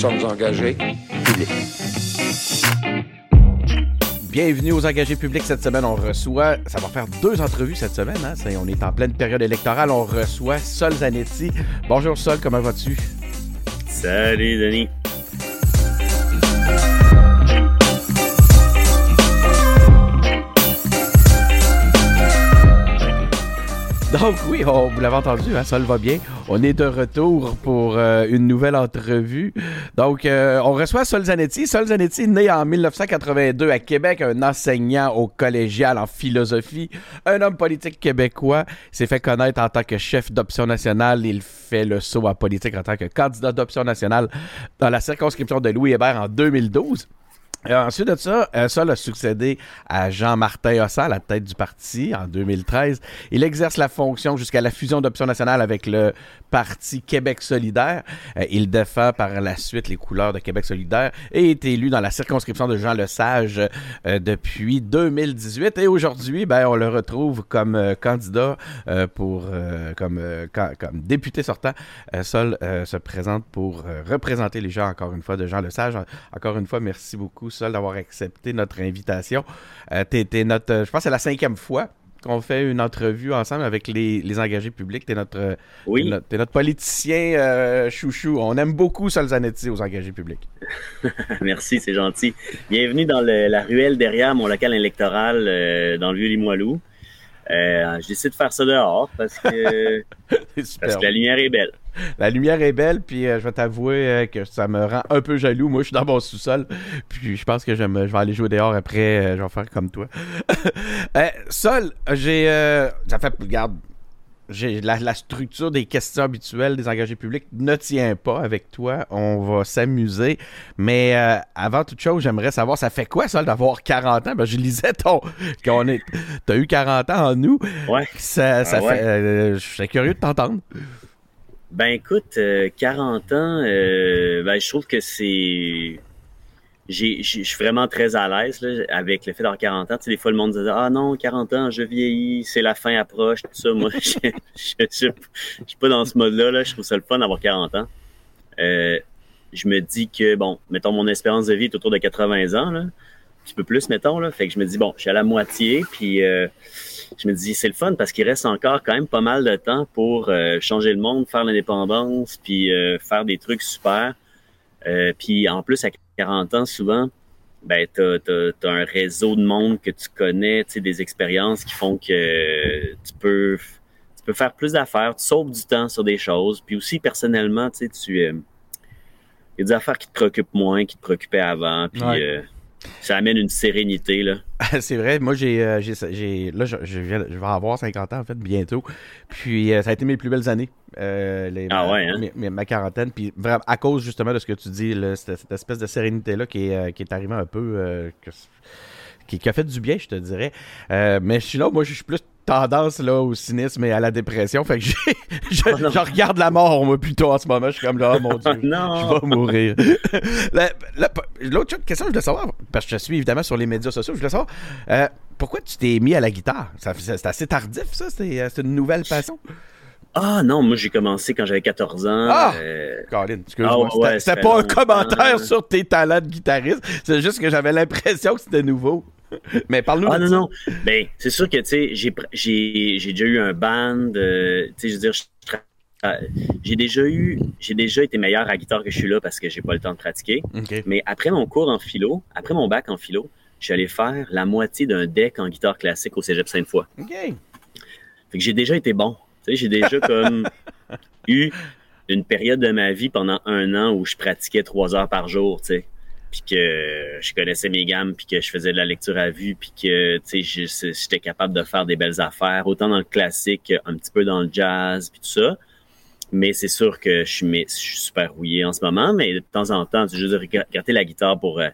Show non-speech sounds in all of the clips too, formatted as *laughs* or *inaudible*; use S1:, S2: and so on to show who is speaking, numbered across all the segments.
S1: sommes engagés
S2: Bienvenue aux engagés publics. Cette semaine, on reçoit, ça va faire deux entrevues cette semaine. Hein? On est en pleine période électorale. On reçoit Sol Zanetti. Bonjour Sol, comment vas-tu?
S3: Salut Denis. *laughs*
S2: Donc oui, on, vous l'avez entendu, hein, ça va bien. On est de retour pour euh, une nouvelle entrevue. Donc, euh, on reçoit Sol Zanetti. Sol né en 1982 à Québec, un enseignant au collégial en philosophie, un homme politique québécois, s'est fait connaître en tant que chef d'option nationale. Il fait le saut en politique en tant que candidat d'option nationale dans la circonscription de Louis Hébert en 2012. Ensuite de ça, euh, Sol a succédé à Jean-Martin Hossa la tête du parti en 2013. Il exerce la fonction jusqu'à la fusion d'Option nationale avec le Parti Québec solidaire. Euh, il défend par la suite les couleurs de Québec solidaire et est élu dans la circonscription de Jean Lesage euh, depuis 2018. Et aujourd'hui, ben, on le retrouve comme euh, candidat euh, pour comme, comme député sortant. Sol se présente pour représenter les gens encore une fois de Jean Lesage. Encore une fois, merci beaucoup Sol d'avoir accepté notre invitation. T'es, notre, je pense que c'est la cinquième fois qu'on fait une entrevue ensemble avec les, les engagés publics. T'es notre,
S3: oui.
S2: notre, notre, politicien euh, chouchou. On aime beaucoup Solzanetti aux engagés publics. *laughs*
S3: Merci, c'est gentil. Bienvenue dans le, la ruelle derrière mon local électoral euh, dans le Vieux-Limoilou. Euh, j'ai décidé de faire ça dehors parce que, *laughs* parce que la lumière est belle.
S2: La lumière est belle, puis euh, je vais t'avouer euh, que ça me rend un peu jaloux. Moi, je suis dans mon sous-sol, puis je pense que je, me, je, vais aller jouer dehors après. Euh, je vais faire comme toi. *laughs* Sol, j'ai... ça fait... Regarde, j'ai la, la, structure des questions habituelles des engagés publics ne tient pas avec toi. On va s'amuser. Mais euh, avant toute chose, j'aimerais savoir, ça fait quoi ça d'avoir 40 ans? Ben, je lisais ton. qu'on est. T'as eu 40 ans en nous.
S3: Ouais.
S2: Ça, ça
S3: ah ouais.
S2: fait. Euh, je suis curieux de t'entendre.
S3: Ben écoute, euh, 40 ans, euh, ben je trouve que c'est je suis vraiment très à l'aise avec le fait d'avoir 40 ans. Tu sais, des fois, le monde disait Ah non, 40 ans, je vieillis, c'est la fin approche, tout ça. Moi, *laughs* je suis pas dans ce mode-là. Là. Je trouve ça le fun d'avoir 40 ans. Euh, je me dis que, bon, mettons, mon espérance de vie est autour de 80 ans, là. Petit peu plus, mettons. Là. Fait que je me dis, bon, je suis à la moitié, puis euh, je me dis, c'est le fun parce qu'il reste encore quand même pas mal de temps pour euh, changer le monde, faire l'indépendance, puis euh, faire des trucs super. puis en plus, avec 40 ans, souvent, ben, tu as, un réseau de monde que tu connais, des expériences qui font que tu peux, tu peux faire plus d'affaires, tu sauves du temps sur des choses. Puis aussi, personnellement, tu il euh, y a des affaires qui te préoccupent moins, qui te préoccupaient avant. Puis
S2: ouais.
S3: euh, ça amène une sérénité. là. *laughs*
S2: c'est vrai, moi j'ai, euh, j'ai, là je, je, viens, je, vais avoir 50 ans en fait bientôt. Puis euh, ça a été mes plus belles années. Euh, les,
S3: ah ouais, hein?
S2: mes, mes, ma quarantaine. Puis vraiment à cause justement de ce que tu dis, là, cette, cette, espèce de sérénité là qui est, euh, qui est arrivée un peu, que, qui, qui, a fait du bien, je te dirais. mais je suis là, moi je suis plus tendance là au cynisme et à la dépression. Fait que *laughs* je,
S3: Oh
S2: je, regarde la mort moi plutôt en ce moment. Je suis comme là, oh mon dieu, *laughs* je vais mourir. *laughs* L'autre question, je voulais savoir, parce que je suis évidemment sur les médias sociaux, je voulais savoir euh, pourquoi tu t'es mis à la guitare? C'est assez tardif, ça. C'est une nouvelle passion.
S3: Ah non, moi j'ai commencé quand j'avais 14 ans.
S2: Ah! Euh... Colin, excuse-moi. Ah, ouais, c'était pas un commentaire sur tes talents de guitariste. C'est juste que j'avais l'impression que c'était nouveau. Mais parle-nous
S3: ah, non, non. Ben, c'est sûr que, tu sais, j'ai, j'ai, j'ai déjà eu un band, euh, tu sais, je veux dire, j'ai déjà eu, j'ai déjà été meilleur à la guitare que je suis là parce que j'ai pas le temps de pratiquer.
S2: Okay.
S3: Mais après mon cours en philo, après mon bac en philo, je suis allé faire la moitié d'un deck en guitare classique au Cégep Sainte-Foy.
S2: OK.
S3: Fait que j'ai déjà été bon. Tu sais, j'ai déjà comme *laughs* eu une période de ma vie pendant un an où je pratiquais trois heures par jour, tu sais puis que je connaissais mes gammes, puis que je faisais de la lecture à vue, puis que tu sais j'étais capable de faire des belles affaires, autant dans le classique, un petit peu dans le jazz, puis tout ça. Mais c'est sûr que je suis, super rouillé en ce moment, mais de temps en temps, tu juste regarder la guitare pour euh,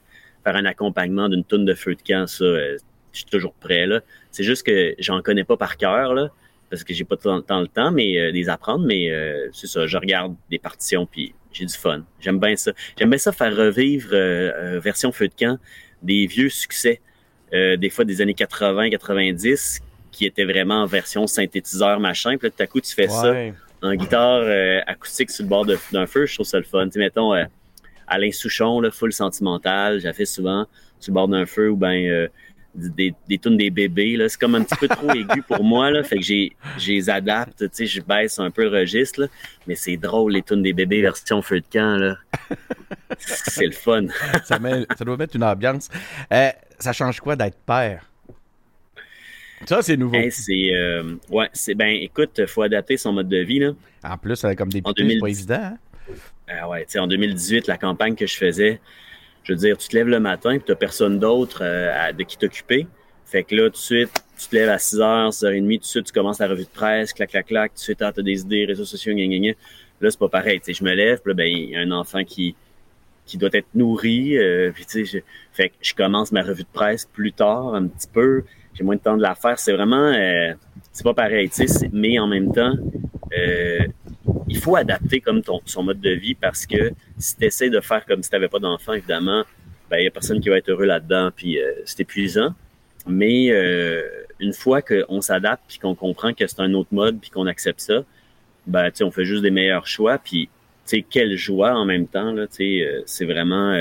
S3: faire un accompagnement d'une toune de feu de camp, ça, euh, je suis toujours prêt là. C'est juste que j'en connais pas par cœur là, parce que j'ai pas tant, tant le temps, mais euh, les apprendre. Mais c'est ça, je regarde des partitions puis j'ai du fun. J'aime bien ça. J'aime bien ça faire revivre euh, version feu de camp des vieux succès, euh, des fois des années 80, 90, qui étaient vraiment en version synthétiseur machin. Puis là, tout à coup, tu fais
S2: ouais.
S3: ça en guitare euh, acoustique sur le bord d'un feu. Je trouve ça le fun. Tu mettons, Alain Souchon, là, full sentimental. J'ai fait souvent sur le bord d'un feu ou ben euh, des, des tunes des bébés. Là. C'est comme un petit peu trop *laughs* aigu pour moi. Là, fait que j'ai, les adapte, tu sais, je baisse un peu le registre. Là, mais c'est drôle, les tunes des bébés version feu de camp. Là. c'est le fun. *laughs*
S2: ça, ça, doit mettre une ambiance. Euh, ça change quoi d'être père? Ça, c'est nouveau.
S3: c'est, euh, ouais, c'est, ben, écoute, faut adapter son mode de vie, là.
S2: En plus, comme des c'est pas évident, hein?
S3: Ah ouais, tu sais, en 2018, la campagne que je faisais, je veux dire, tu te lèves le matin et tu n'as personne d'autre euh, de qui t'occuper. Fait que là, tout de suite, tu te lèves à 6h, 6h30, tout de suite, tu commences la revue de presse, clac, clac, clac, tout de suite, ah, tu as des idées, réseaux sociaux, gna, gna, gna. Là, c'est pas pareil. Tu sais, je me lève, puis là, ben, il y a un enfant qui, qui doit être nourri. Euh, puis, tu sais, je, fait que je commence ma revue de presse plus tard, un petit peu. J'ai moins de temps de la faire. C'est vraiment, euh, c'est pas pareil, tu sais, mais en même temps, euh, il faut adapter comme ton, son mode de vie parce que si tu essaies de faire comme si tu n'avais pas d'enfant, évidemment, ben, il n'y a personne qui va être heureux là-dedans, puis euh, c'est épuisant. Mais euh, une fois qu'on s'adapte, puis qu'on comprend que c'est un autre mode, puis qu'on accepte ça, ben, on fait juste des meilleurs choix, puis quelle joie en même temps, euh, c'est vraiment...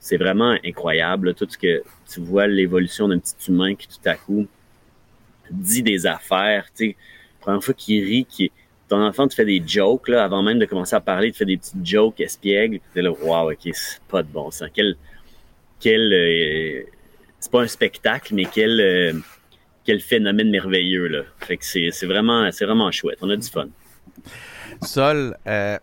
S3: c'est vraiment incroyable, que tu vois l'évolution d'un petit humain qui tout à coup dit des affaires, tu sais, première fois qu'il rit, qui ton enfant te fait des jokes, là, avant même de commencer à parler, te fait des petites jokes espiègles. Tu es là, wow, ok, c'est pas de bon sens. Quel, quel, euh, c'est pas un spectacle, mais quel, euh, quel phénomène merveilleux, là. Fait que c'est, c'est vraiment, c'est vraiment chouette. On a du fun.
S2: Sol, euh,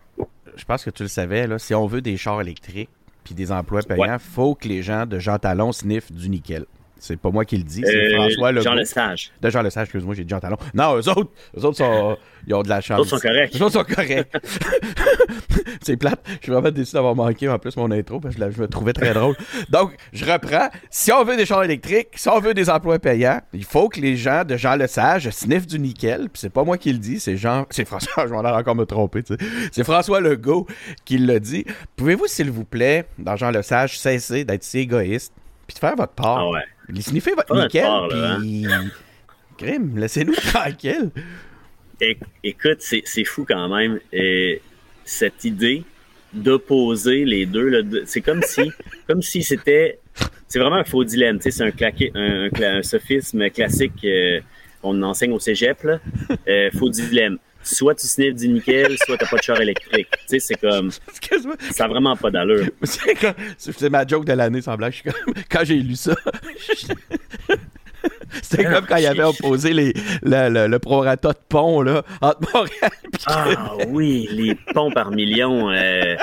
S2: je pense que tu le savais, là, si on veut des chars électriques puis des emplois payants, il faut que les gens de Jean Talon sniffent du nickel. C'est pas moi qui le dis, c'est euh, François Legault.
S3: Jean Lesage.
S2: De Jean Lesage, excuse-moi, j'ai dit Jean Talon. Non, eux autres, eux autres sont, ils ont de la chance.
S3: Les autres sont corrects.
S2: Les autres sont corrects. *laughs* c'est plate. Je suis vraiment déçu d'avoir manqué en plus mon intro parce que je, me trouvais très drôle. Donc, je reprends. Si on veut des chars électriques, si on veut des emplois payants, il faut que les gens de Jean Lesage sniffent du nickel. Puis c'est pas moi qui le dis, c'est Jean. C'est François, *laughs* je vais encore me tromper, tu sais. C'est François Legault qui le dit. Pouvez-vous, s'il vous plaît, dans Jean Lesage, cesser d'être si égoïste puis de faire votre part?
S3: Ah ouais.
S2: Sniffez votre nickel, puis... Hein? Grim, laissez-nous *laughs* tranquille.
S3: Écoute, c'est fou quand même. Et cette idée d'opposer les deux, c'est comme si *laughs* comme si c'était... C'est vraiment un faux dilemme. C'est un, un, un, sophisme classique euh, qu'on enseigne au cégep. Là. Euh, faux dilemme soit tu sniffes du nickel, soit t'as pas de char électrique. Tu sais, c'est comme. Ça n'a vraiment pas d'allure. *laughs*
S2: C'est ma joke de l'année, sans blague. *laughs* Quand j'ai lu ça. *laughs* C'était ah, comme quand il avait opposé les, le, le, prorata de pont là, entre Montréal
S3: et Ah oui, les ponts par million. Euh.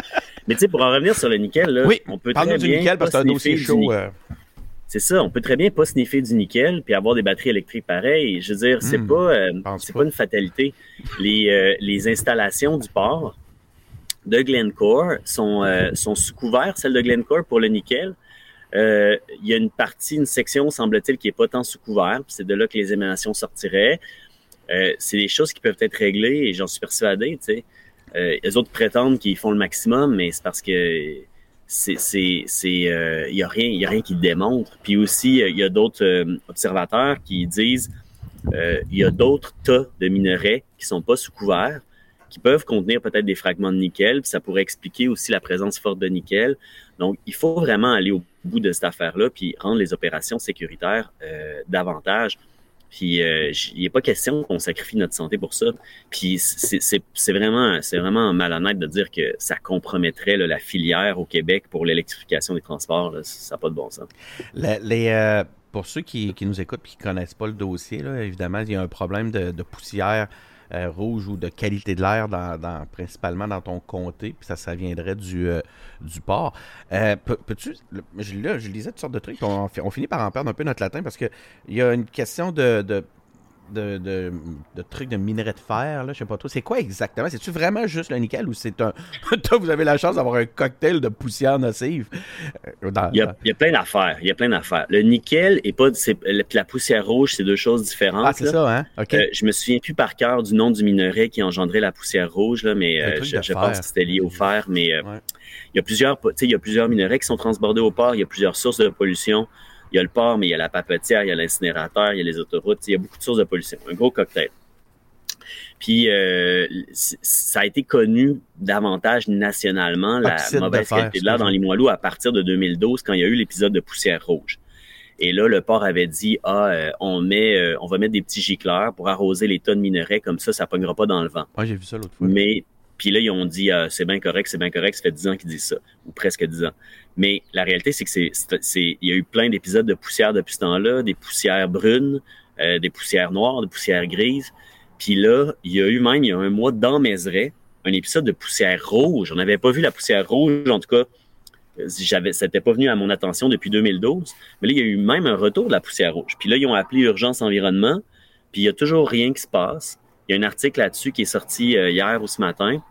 S3: Mais tu sais, pour en revenir sur le nickel, là,
S2: oui, on peut très bien. du nickel parce que c'est un dossier chaud.
S3: C'est ça, on peut très bien pas sniffer du nickel puis avoir des batteries électriques pareilles. Je veux dire, c'est hmm. pas, euh, c'est pas. une fatalité. Les, euh, les installations du port de Glencore sont, euh, sont sous couvert, celles de Glencore pour le nickel. Il y a une partie, une section, semble-t-il, qui est pas tant sous couvert, c'est de là que les émanations sortiraient. c'est des choses qui peuvent être réglées et j'en suis persuadé. Tu sais, les autres prétendent qu'ils font le maximum, mais c'est parce que c'est c'est c'est euh, y a rien il y a rien qui démontre. Puis aussi il y a d'autres euh, observateurs qui disent euh, il y a d'autres tas de minerais qui sont pas sous couvert qui peuvent contenir peut-être des fragments de nickel puis ça pourrait expliquer aussi la présence forte de nickel. Donc il faut vraiment aller au bout de cette affaire là puis rendre les opérations sécuritaires davantage puis euh, il n'est pas question qu'on sacrifie notre santé pour ça. Puis c'est vraiment, vraiment malhonnête de dire que ça compromettrait la filière au Québec pour l'électrification des transports. Ça n'a pas de bon sens.
S2: Euh, pour ceux qui, nous écoutent et qui ne connaissent pas le dossier, évidemment, il y a un problème de poussière euh, rouge ou de qualité de l'air, dans, principalement dans ton comté, puis ça, ça viendrait du, euh, du port. Euh, peux-tu, je, je lisais toutes sortes de trucs, on, finit par en perdre un peu notre latin parce qu'il y a une question de, de, de, trucs de minerai de fer, là, je sais pas trop. C'est quoi exactement? C'est-tu vraiment juste le nickel ou c'est un. *laughs* Toi, vous avez la chance d'avoir un cocktail de poussière nocive?
S3: Euh, il, y a, il, y a, plein d'affaires. Il y a plein d'affaires. Le nickel et pas. La poussière rouge, c'est deux choses différentes.
S2: Ah, c'est ça, hein? OK.
S3: Euh, je me souviens plus par cœur du nom du minerai qui engendrait la poussière rouge, là, mais euh, je, pense que c'était lié au fer. Mais il, y a plusieurs, il y a plusieurs minerais qui sont transbordés au port. Il y a plusieurs sources de pollution il y a le port, mais il y a la papetière, il y a l'incinérateur, il y a les autoroutes, il y a beaucoup de sources de pollution. Un gros cocktail. Puis euh, ça a été connu davantage nationalement, la mauvaise qualité de l'air dans Limoilou à partir de 2012 quand il y a eu l'épisode de poussière rouge. Et là, le port avait dit ah, euh, on met, euh, on va mettre des petits gicleurs pour arroser les tonnes minerais comme ça, ça pognera pas dans le vent.
S2: Moi, j'ai vu ça l'autre fois.
S3: Mais puis là, ils ont dit ah, c'est bien correct, c'est bien correct. Ça fait dix ans qu'ils disent ça, ou presque dix ans. Mais la réalité, c'est que c'est, il y a eu plein d'épisodes de poussière depuis ce temps-là, des poussières brunes, euh, des poussières noires, des poussières grises. Puis là, il y a eu même, il y a un mois dans Mézeray, un épisode de poussière rouge. On n'avait pas vu la poussière rouge, en tout cas, j'avais, c'était pas venu à mon attention depuis 2012. Mais là, il y a eu même un retour de la poussière rouge. Puis là, ils ont appelé Urgence Environnement, puis il y a toujours rien qui se passe. Il y a un article là-dessus qui est sorti euh, hier ou ce matin.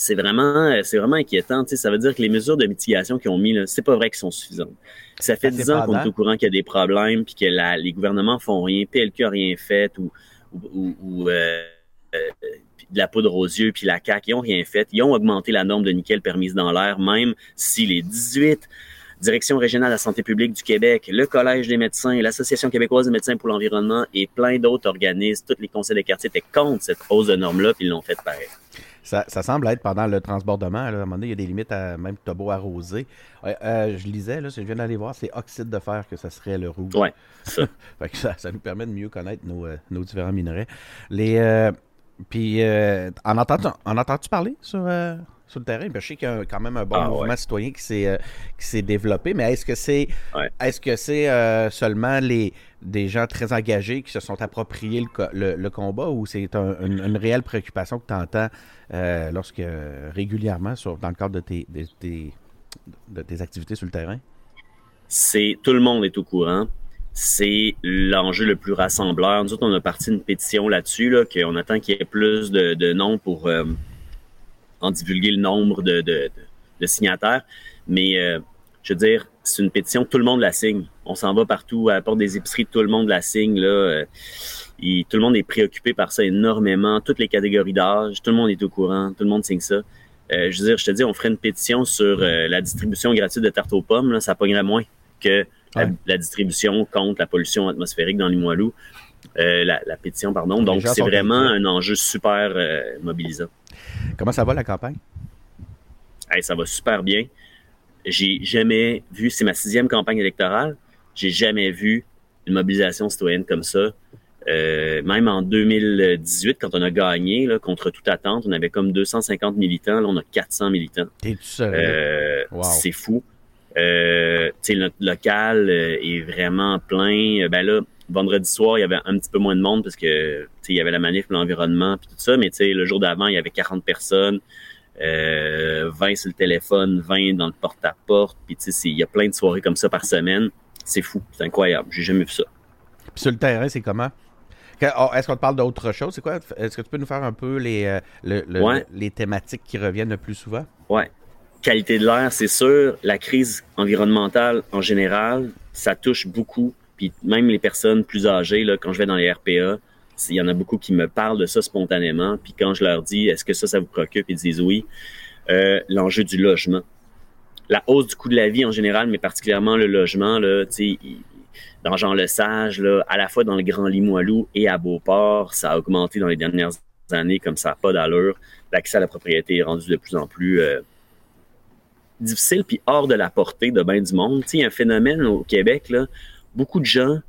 S3: C'est vraiment, euh, c'est vraiment inquiétant. Tu sais, ça veut dire que les mesures de mitigation qu'ils ont mis, c'est pas vrai qu'elles sont suffisantes. Ça fait dix ans qu'on est au courant qu'il y a des problèmes, puis que la, les gouvernements font rien, PLQ a rien fait, ou, ou, ou euh, de la poudre aux yeux, puis la CAQ, ils n'ont rien fait. Ils ont augmenté la norme de nickel permise dans l'air, même si les 18 directions régionales de la santé publique du Québec, le Collège des médecins, l'Association québécoise des médecins pour l'environnement et plein d'autres organismes, tous les conseils de quartier étaient contre cette hausse de normes-là, puis ils l'ont fait pareil.
S2: Ça, semble être pendant le transbordement. à un moment donné, il y a des limites à même as beau arroser. Euh, je lisais, là, je viens d'aller voir, c'est oxyde de fer que ça serait le rouge.
S3: Oui, *laughs* ça.
S2: ça. nous permet de mieux connaître nos, euh, nos différents minerais. Les, euh, puis, euh, en entends-tu parler sur, sur le terrain? je sais qu'il y a quand même un bon ah, mouvement citoyen qui s'est, euh, qui s'est développé, mais est-ce que c'est est-ce que c'est seulement les des gens très engagés qui se sont appropriés le, le, combat ou c'est une, réelle préoccupation que tu entends lorsque régulièrement sur, dans le cadre de tes, de, de tes activités sur le terrain?
S3: C'est tout le monde est au courant c'est l'enjeu le plus rassembleur. Nous autres, on a parti une pétition là-dessus, là, qu'on attend qu'il y ait plus de, de noms pour euh, en divulguer le nombre de, de, de signataires. Mais euh, je veux dire, c'est une pétition, tout le monde la signe. On s'en va partout, à la porte des épiceries, tout le monde la signe. Là, euh, et tout le monde est préoccupé par ça énormément, toutes les catégories d'âge, tout le monde est au courant, tout le monde signe ça. je veux dire, je te dis, on ferait une pétition sur la distribution gratuite de tarte aux pommes, là, ça pognerait moins que la, distribution contre la pollution atmosphérique dans Limoilou. Euh, la, la, pétition, pardon. Donc, c'est vraiment un enjeu super euh, mobilisant.
S2: Comment ça va la campagne?
S3: ça va super bien. J'ai jamais vu, c'est ma sixième campagne électorale, j'ai jamais vu une mobilisation citoyenne comme ça. Euh, même en 2018, quand on a gagné, là, contre toute attente, on avait comme 250 militants. Là, on a 400 militants.
S2: Euh,
S3: C'est fou. Euh, notre local est vraiment plein. Ben là, vendredi soir, il y avait un petit peu moins de monde parce que il y avait la manif pour l'environnement puis tout ça, mais le jour d'avant, il y avait 40 personnes, euh, 20 sur le téléphone, 20 dans le porte-à-porte, puis il y a plein de soirées comme ça par semaine. C'est fou, c'est incroyable. J'ai jamais vu ça.
S2: Puis sur le terrain, c'est comment? Oh, est-ce qu'on te parle d'autre chose? C'est quoi? Est-ce que tu peux nous faire un peu les, euh, les thématiques qui reviennent le plus souvent?
S3: Ouais qualité de l'air, c'est sûr. La crise environnementale en général, ça touche beaucoup. Puis même les personnes plus âgées, là, quand je vais dans les RPA, il y en a beaucoup qui me parlent de ça spontanément. Puis quand je leur dis, est-ce que ça, ça vous préoccupe, ils disent oui. Euh, L'enjeu du logement. La hausse du coût de la vie en général, mais particulièrement le logement, là, dans Jean-Lesage, là, à la fois dans le Grand Limoilou et à Beauport, ça a augmenté dans les dernières années comme ça n'a pas d'allure. L'accès à la propriété est rendu de plus en plus euh, difficile puis hors de la portée de bien du monde. Il y a un phénomène au Québec, là, beaucoup de gens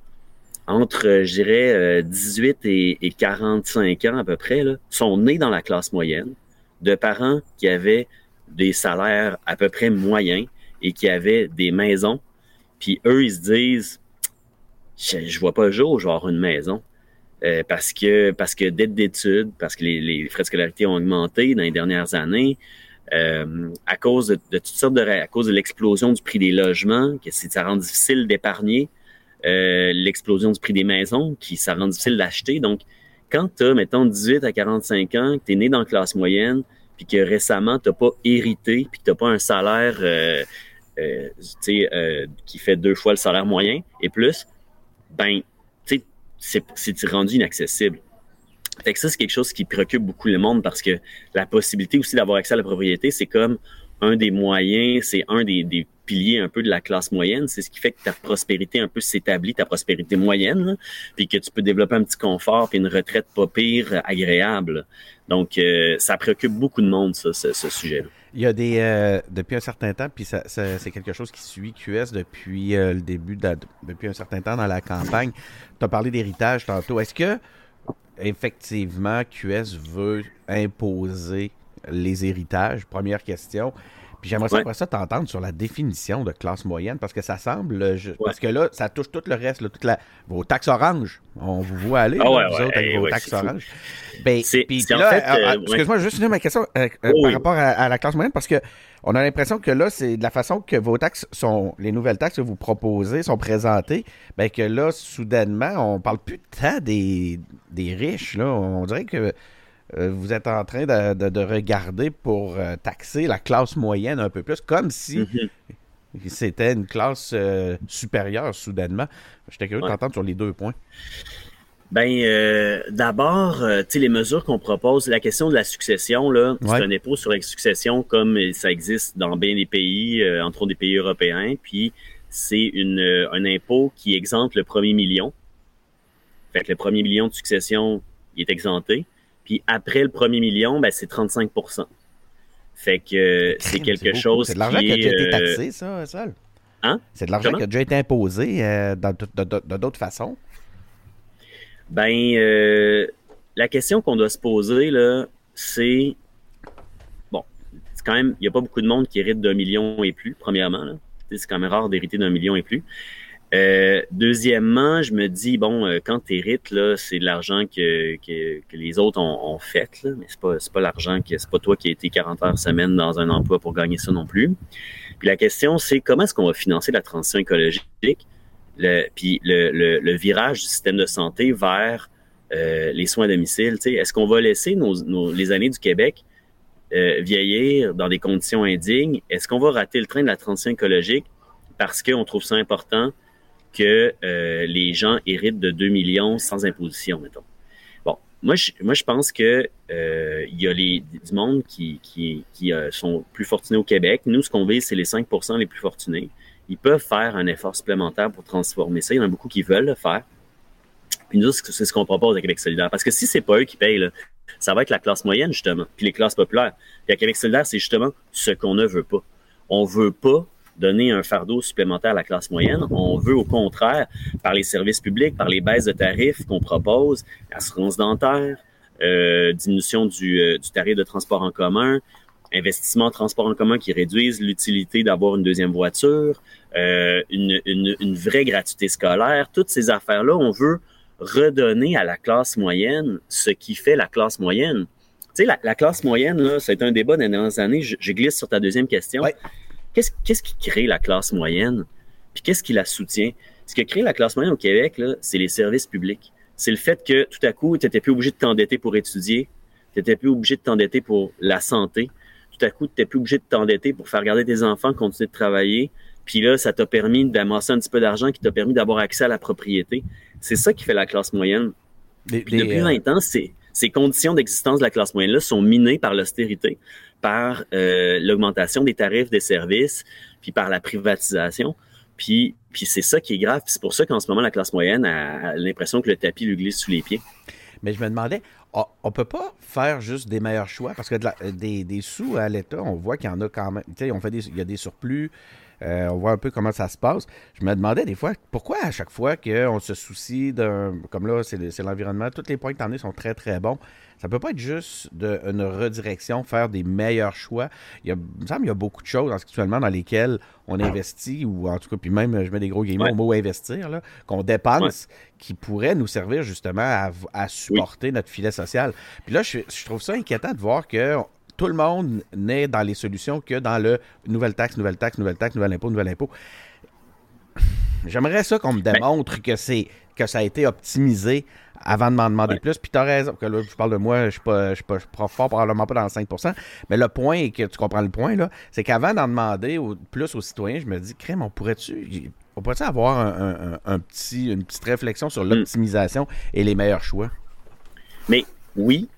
S3: entre, euh, je dirais, 18 euh, et, 45 ans à peu près, sont nés dans la classe moyenne, de parents qui avaient des salaires à peu près moyens et qui avaient des maisons. Puis eux, ils se disent, je, vois pas le jour, je vais avoir une maison. Euh, parce que parce que dette d'études, parce que les, frais de scolarité ont augmenté dans les dernières années, à cause de, toutes sortes de à cause de l'explosion du prix des logements, que ça rend difficile d'épargner, euh, l'explosion du prix des maisons, qui ça rend difficile d'acheter. Donc, quand tu as, mettons, 18 à 45 ans, que tu es né dans la classe moyenne, puis que récemment, tu pas hérité, puis que tu pas un salaire euh, euh, qui fait deux fois le salaire moyen et plus, ben, tu sais, c'est rendu inaccessible. Fait que ça, c'est quelque chose qui préoccupe beaucoup le monde parce que la possibilité aussi d'avoir accès à la propriété, c'est comme un des moyens, c'est un des, piliers un peu de la classe moyenne. C'est ce qui fait que ta prospérité un peu s'établit, ta prospérité moyenne, puis que tu peux développer un petit confort puis une retraite pas pire, agréable. Donc, euh, ça préoccupe beaucoup de monde, ça, ce, sujet-là.
S2: Il y a des euh, depuis un certain temps, puis ça, ça, c'est quelque chose qui suit QS depuis euh, le début, de, depuis un certain temps dans la campagne. Tu as parlé d'héritage tantôt. Est-ce que effectivement QS veut imposer les héritages Première question. Puis j'aimerais ouais. ça t'entendre sur la définition de classe moyenne, parce que ça semble. Je, ouais. Parce que là, ça touche tout le reste, là, toute la, vos taxes oranges. On vous voit aller,
S3: ah
S2: là,
S3: ouais,
S2: vous autres, avec vos taxes oranges. Ben, puis, là,
S3: fait,
S2: euh,
S3: euh,
S2: euh, excuse-moi, juste finir ma question euh, euh,
S3: Oh,
S2: par
S3: oui.
S2: rapport à, à la classe moyenne, parce que on a l'impression que là, c'est de la façon que vos taxes sont, les nouvelles taxes que vous proposez sont présentées, ben que là, soudainement, on parle plus tant des, des riches, là. On dirait que euh, vous êtes en train de, de- de regarder pour euh, taxer la classe moyenne un peu plus, comme si
S3: Mhm.
S2: c'était une classe euh, supérieure soudainement. J'étais curieux de
S3: Ouais.
S2: t'entendre sur les deux points.
S3: Ben, euh, d'abord, euh, tu sais, les mesures qu'on propose, la question de la succession, là,
S2: Ouais.
S3: c'est un impôt sur la succession comme ça existe dans bien des pays, euh, entre autres des pays européens. Puis, c'est une, euh, un impôt qui exempte le premier million. Fait que le premier million de succession, il est exempté. Puis, après le premier million, ben, c'est 35 Fait que euh, c'est quelque chose
S2: C'est de l'argent
S3: qui
S2: a déjà été
S3: euh,
S2: taxé, ça, Sol?
S3: Hein?
S2: C'est de l'argent qui a déjà été imposé euh, de d'autres façons.
S3: Ben, euh, la question qu'on doit se poser, là, c'est. Bon, c'est quand même. Il n'y a pas beaucoup de monde qui hérite d'un million et plus, premièrement. C'est quand même rare d'hériter d'un million et plus. Euh, deuxièmement, je me dis, bon, euh, quand tu hérites, là, c'est de l'argent que, que, que les autres ont, ont fait, là, mais c'est pas, c'est pas l'argent que c'est pas toi qui as été 40 heures semaine dans un emploi pour gagner ça non plus. Puis la question, c'est comment est-ce qu'on va financer la transition écologique, le, puis le, le, le virage du système de santé vers euh, les soins à domicile. Est-ce qu'on va laisser nos, nos- les années du Québec euh, vieillir dans des conditions indignes? Est-ce qu'on va rater le train de la transition écologique parce qu'on trouve ça important? Que euh, les gens héritent de 2 millions sans imposition, mettons? Bon, moi, je, moi, je pense que euh, y a les, du monde qui, qui, qui euh, sont plus fortunés au Québec. Nous, ce qu'on vise, c'est les 5% les plus fortunés. Ils peuvent faire un effort supplémentaire pour transformer ça. Il y en a beaucoup qui veulent le faire. Puis nous, c'est ce qu'on propose à Québec solidaire. Parce que si c'est pas eux qui payent, ça va être la classe moyenne, justement, puis les classes populaires. Puis à Québec solidaire, c'est justement ce qu'on ne veut pas. On veut pas donner un fardeau supplémentaire à la classe moyenne. On veut, au contraire, par les services publics, par les baisses de tarifs qu'on propose, assurance dentaire, euh, diminution du, euh, du tarif de transport en commun, investissement en transport en commun qui réduisent l'utilité d'avoir une deuxième voiture, euh, une, une, une vraie gratuité scolaire, toutes ces affaires-là, on veut redonner à la classe moyenne ce qui fait la classe moyenne. Tu sais, la, la classe moyenne, là, c'est un débat les dernières années. Je, je glisse sur ta deuxième question. Qu'est-ce, qu'est-ce qui crée la classe moyenne? Puis qu'est-ce qui la soutient? Ce qui crée la classe moyenne au Québec, là, c'est les services publics. C'est le fait que tout à coup, tu n'étais plus obligé de t'endetter pour étudier, tu n'étais plus obligé de t'endetter pour la santé, tout à coup, tu n'étais plus obligé de t'endetter pour faire garder tes enfants, continuer de travailler. Puis là, ça t'a permis d'amasser un petit peu d'argent qui t'a permis d'avoir accès à la propriété. C'est ça qui fait la classe moyenne. Depuis
S2: euh,
S3: 20 ans, ces, ces conditions d'existence de la classe moyenne-là sont minées par l'austérité, par euh, l'augmentation des tarifs des services, puis par la privatisation. Puis, puis c'est ça qui est grave. C'est pour ça qu'en ce moment, la classe moyenne a, l'impression que le tapis lui glisse sous les pieds.
S2: Mais je me demandais, on, on peut pas faire juste des meilleurs choix? Parce que la- des, des sous à l'État, on voit qu'il y en a quand même. Il y a des surplus. Euh, on voit un peu comment ça se passe. Je me demandais des fois, pourquoi à chaque fois qu'on se soucie d'un. Comme là, c'est le- c'est l'environnement, tous les points que tu en as sont très, très bons. Ça peut pas être juste de, une redirection, faire des meilleurs choix. Il, y a, il me semble qu'il y a beaucoup de choses actuellement dans lesquelles on investit, ou en tout cas, puis même, je mets des gros guillemets
S3: Ouais.
S2: au mot investir, là, qu'on dépense, qui pourraient nous servir justement à, à supporter notre filet social. Puis là, je, je trouve ça inquiétant de voir que tout le monde n'est dans les solutions que dans le nouvelle taxe, nouvelle taxe, nouvelle taxe, nouvel impôt, nouvel impôt. J'aimerais ça qu'on me démontre que c'est que ça a été optimisé avant de m'en demander
S3: Ouais.
S2: plus. Puis t'as raison, que là, je parle de moi, je suis pas, je suis pas, je suis pas fort, probablement pas dans le 5%. Mais le point, et que tu comprends le point, là, c'est qu'avant d'en demander au- plus aux citoyens, je me dis, crème, on pourrait-tu, on pourrait avoir un, un- un- un petit, une petite réflexion sur l'optimisation et les meilleurs choix?
S3: Mais oui,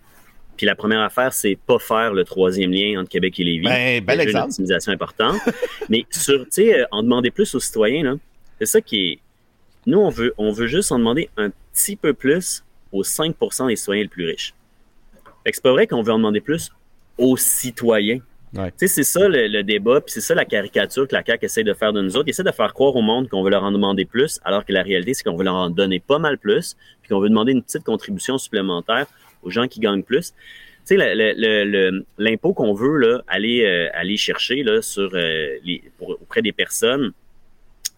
S3: Puis la première affaire, c'est pas faire le troisième lien entre Québec et Lévis.
S2: Ben, bel exemple.
S3: une optimisation importante. *laughs* Mais sur, tu sais, en demander plus aux citoyens, là, c'est ça qui est. Nous, on veut, on veut juste en demander un petit peu plus aux 5% des citoyens les plus riches. Fait que c'est pas vrai qu'on veut en demander plus aux citoyens.
S2: Ouais.
S3: Tu sais, c'est ça le, le débat, puis c'est ça la caricature que la CAQ essaie de faire de nous autres. Ils essaient de faire croire au monde qu'on veut leur en demander plus, alors que la réalité, c'est qu'on veut leur en donner pas mal plus, puis qu'on veut demander une petite contribution supplémentaire aux gens qui gagnent plus. Tu sais, l'impôt qu'on veut là, aller, euh, aller chercher là, sur, euh, les, pour- auprès des personnes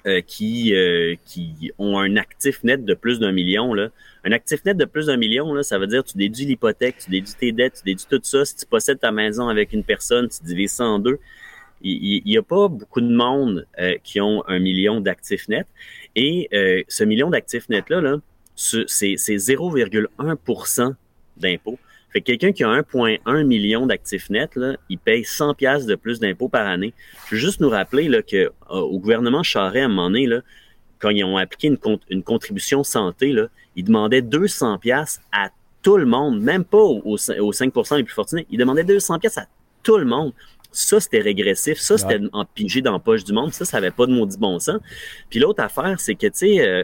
S3: euh, qui, euh, qui ont un actif net de plus d'un million. Là. Un actif net de plus d'un million, là, ça veut dire tu déduis l'hypothèque, tu déduis tes dettes, tu déduis tout ça. Si tu possèdes ta maison avec une personne, tu divises ça en deux. Il n'y a pas beaucoup de monde euh, qui ont un million d'actifs nets. Et euh, ce million d'actifs nets-là, là, c'est c'est 0,1 d'impôt. Fait que quelqu'un qui a 1,1 million d'actifs nets, là, il paye 100 pièces de plus d'impôts par année. Je veux juste nous rappeler là, que euh, au gouvernement Charest, à un moment donné, là, quand ils ont appliqué une, une contribution santé, là, ils demandaient 200 pièces à tout le monde, même pas aux, aux 5% les plus fortunés. Ils demandaient 200 pièces à tout le monde. Ça, c'était régressif. Ça, c'était en pigé dans la poche du monde. Ça, ça avait pas de maudit bon sens. Puis l'autre affaire, c'est que, tu sais, euh,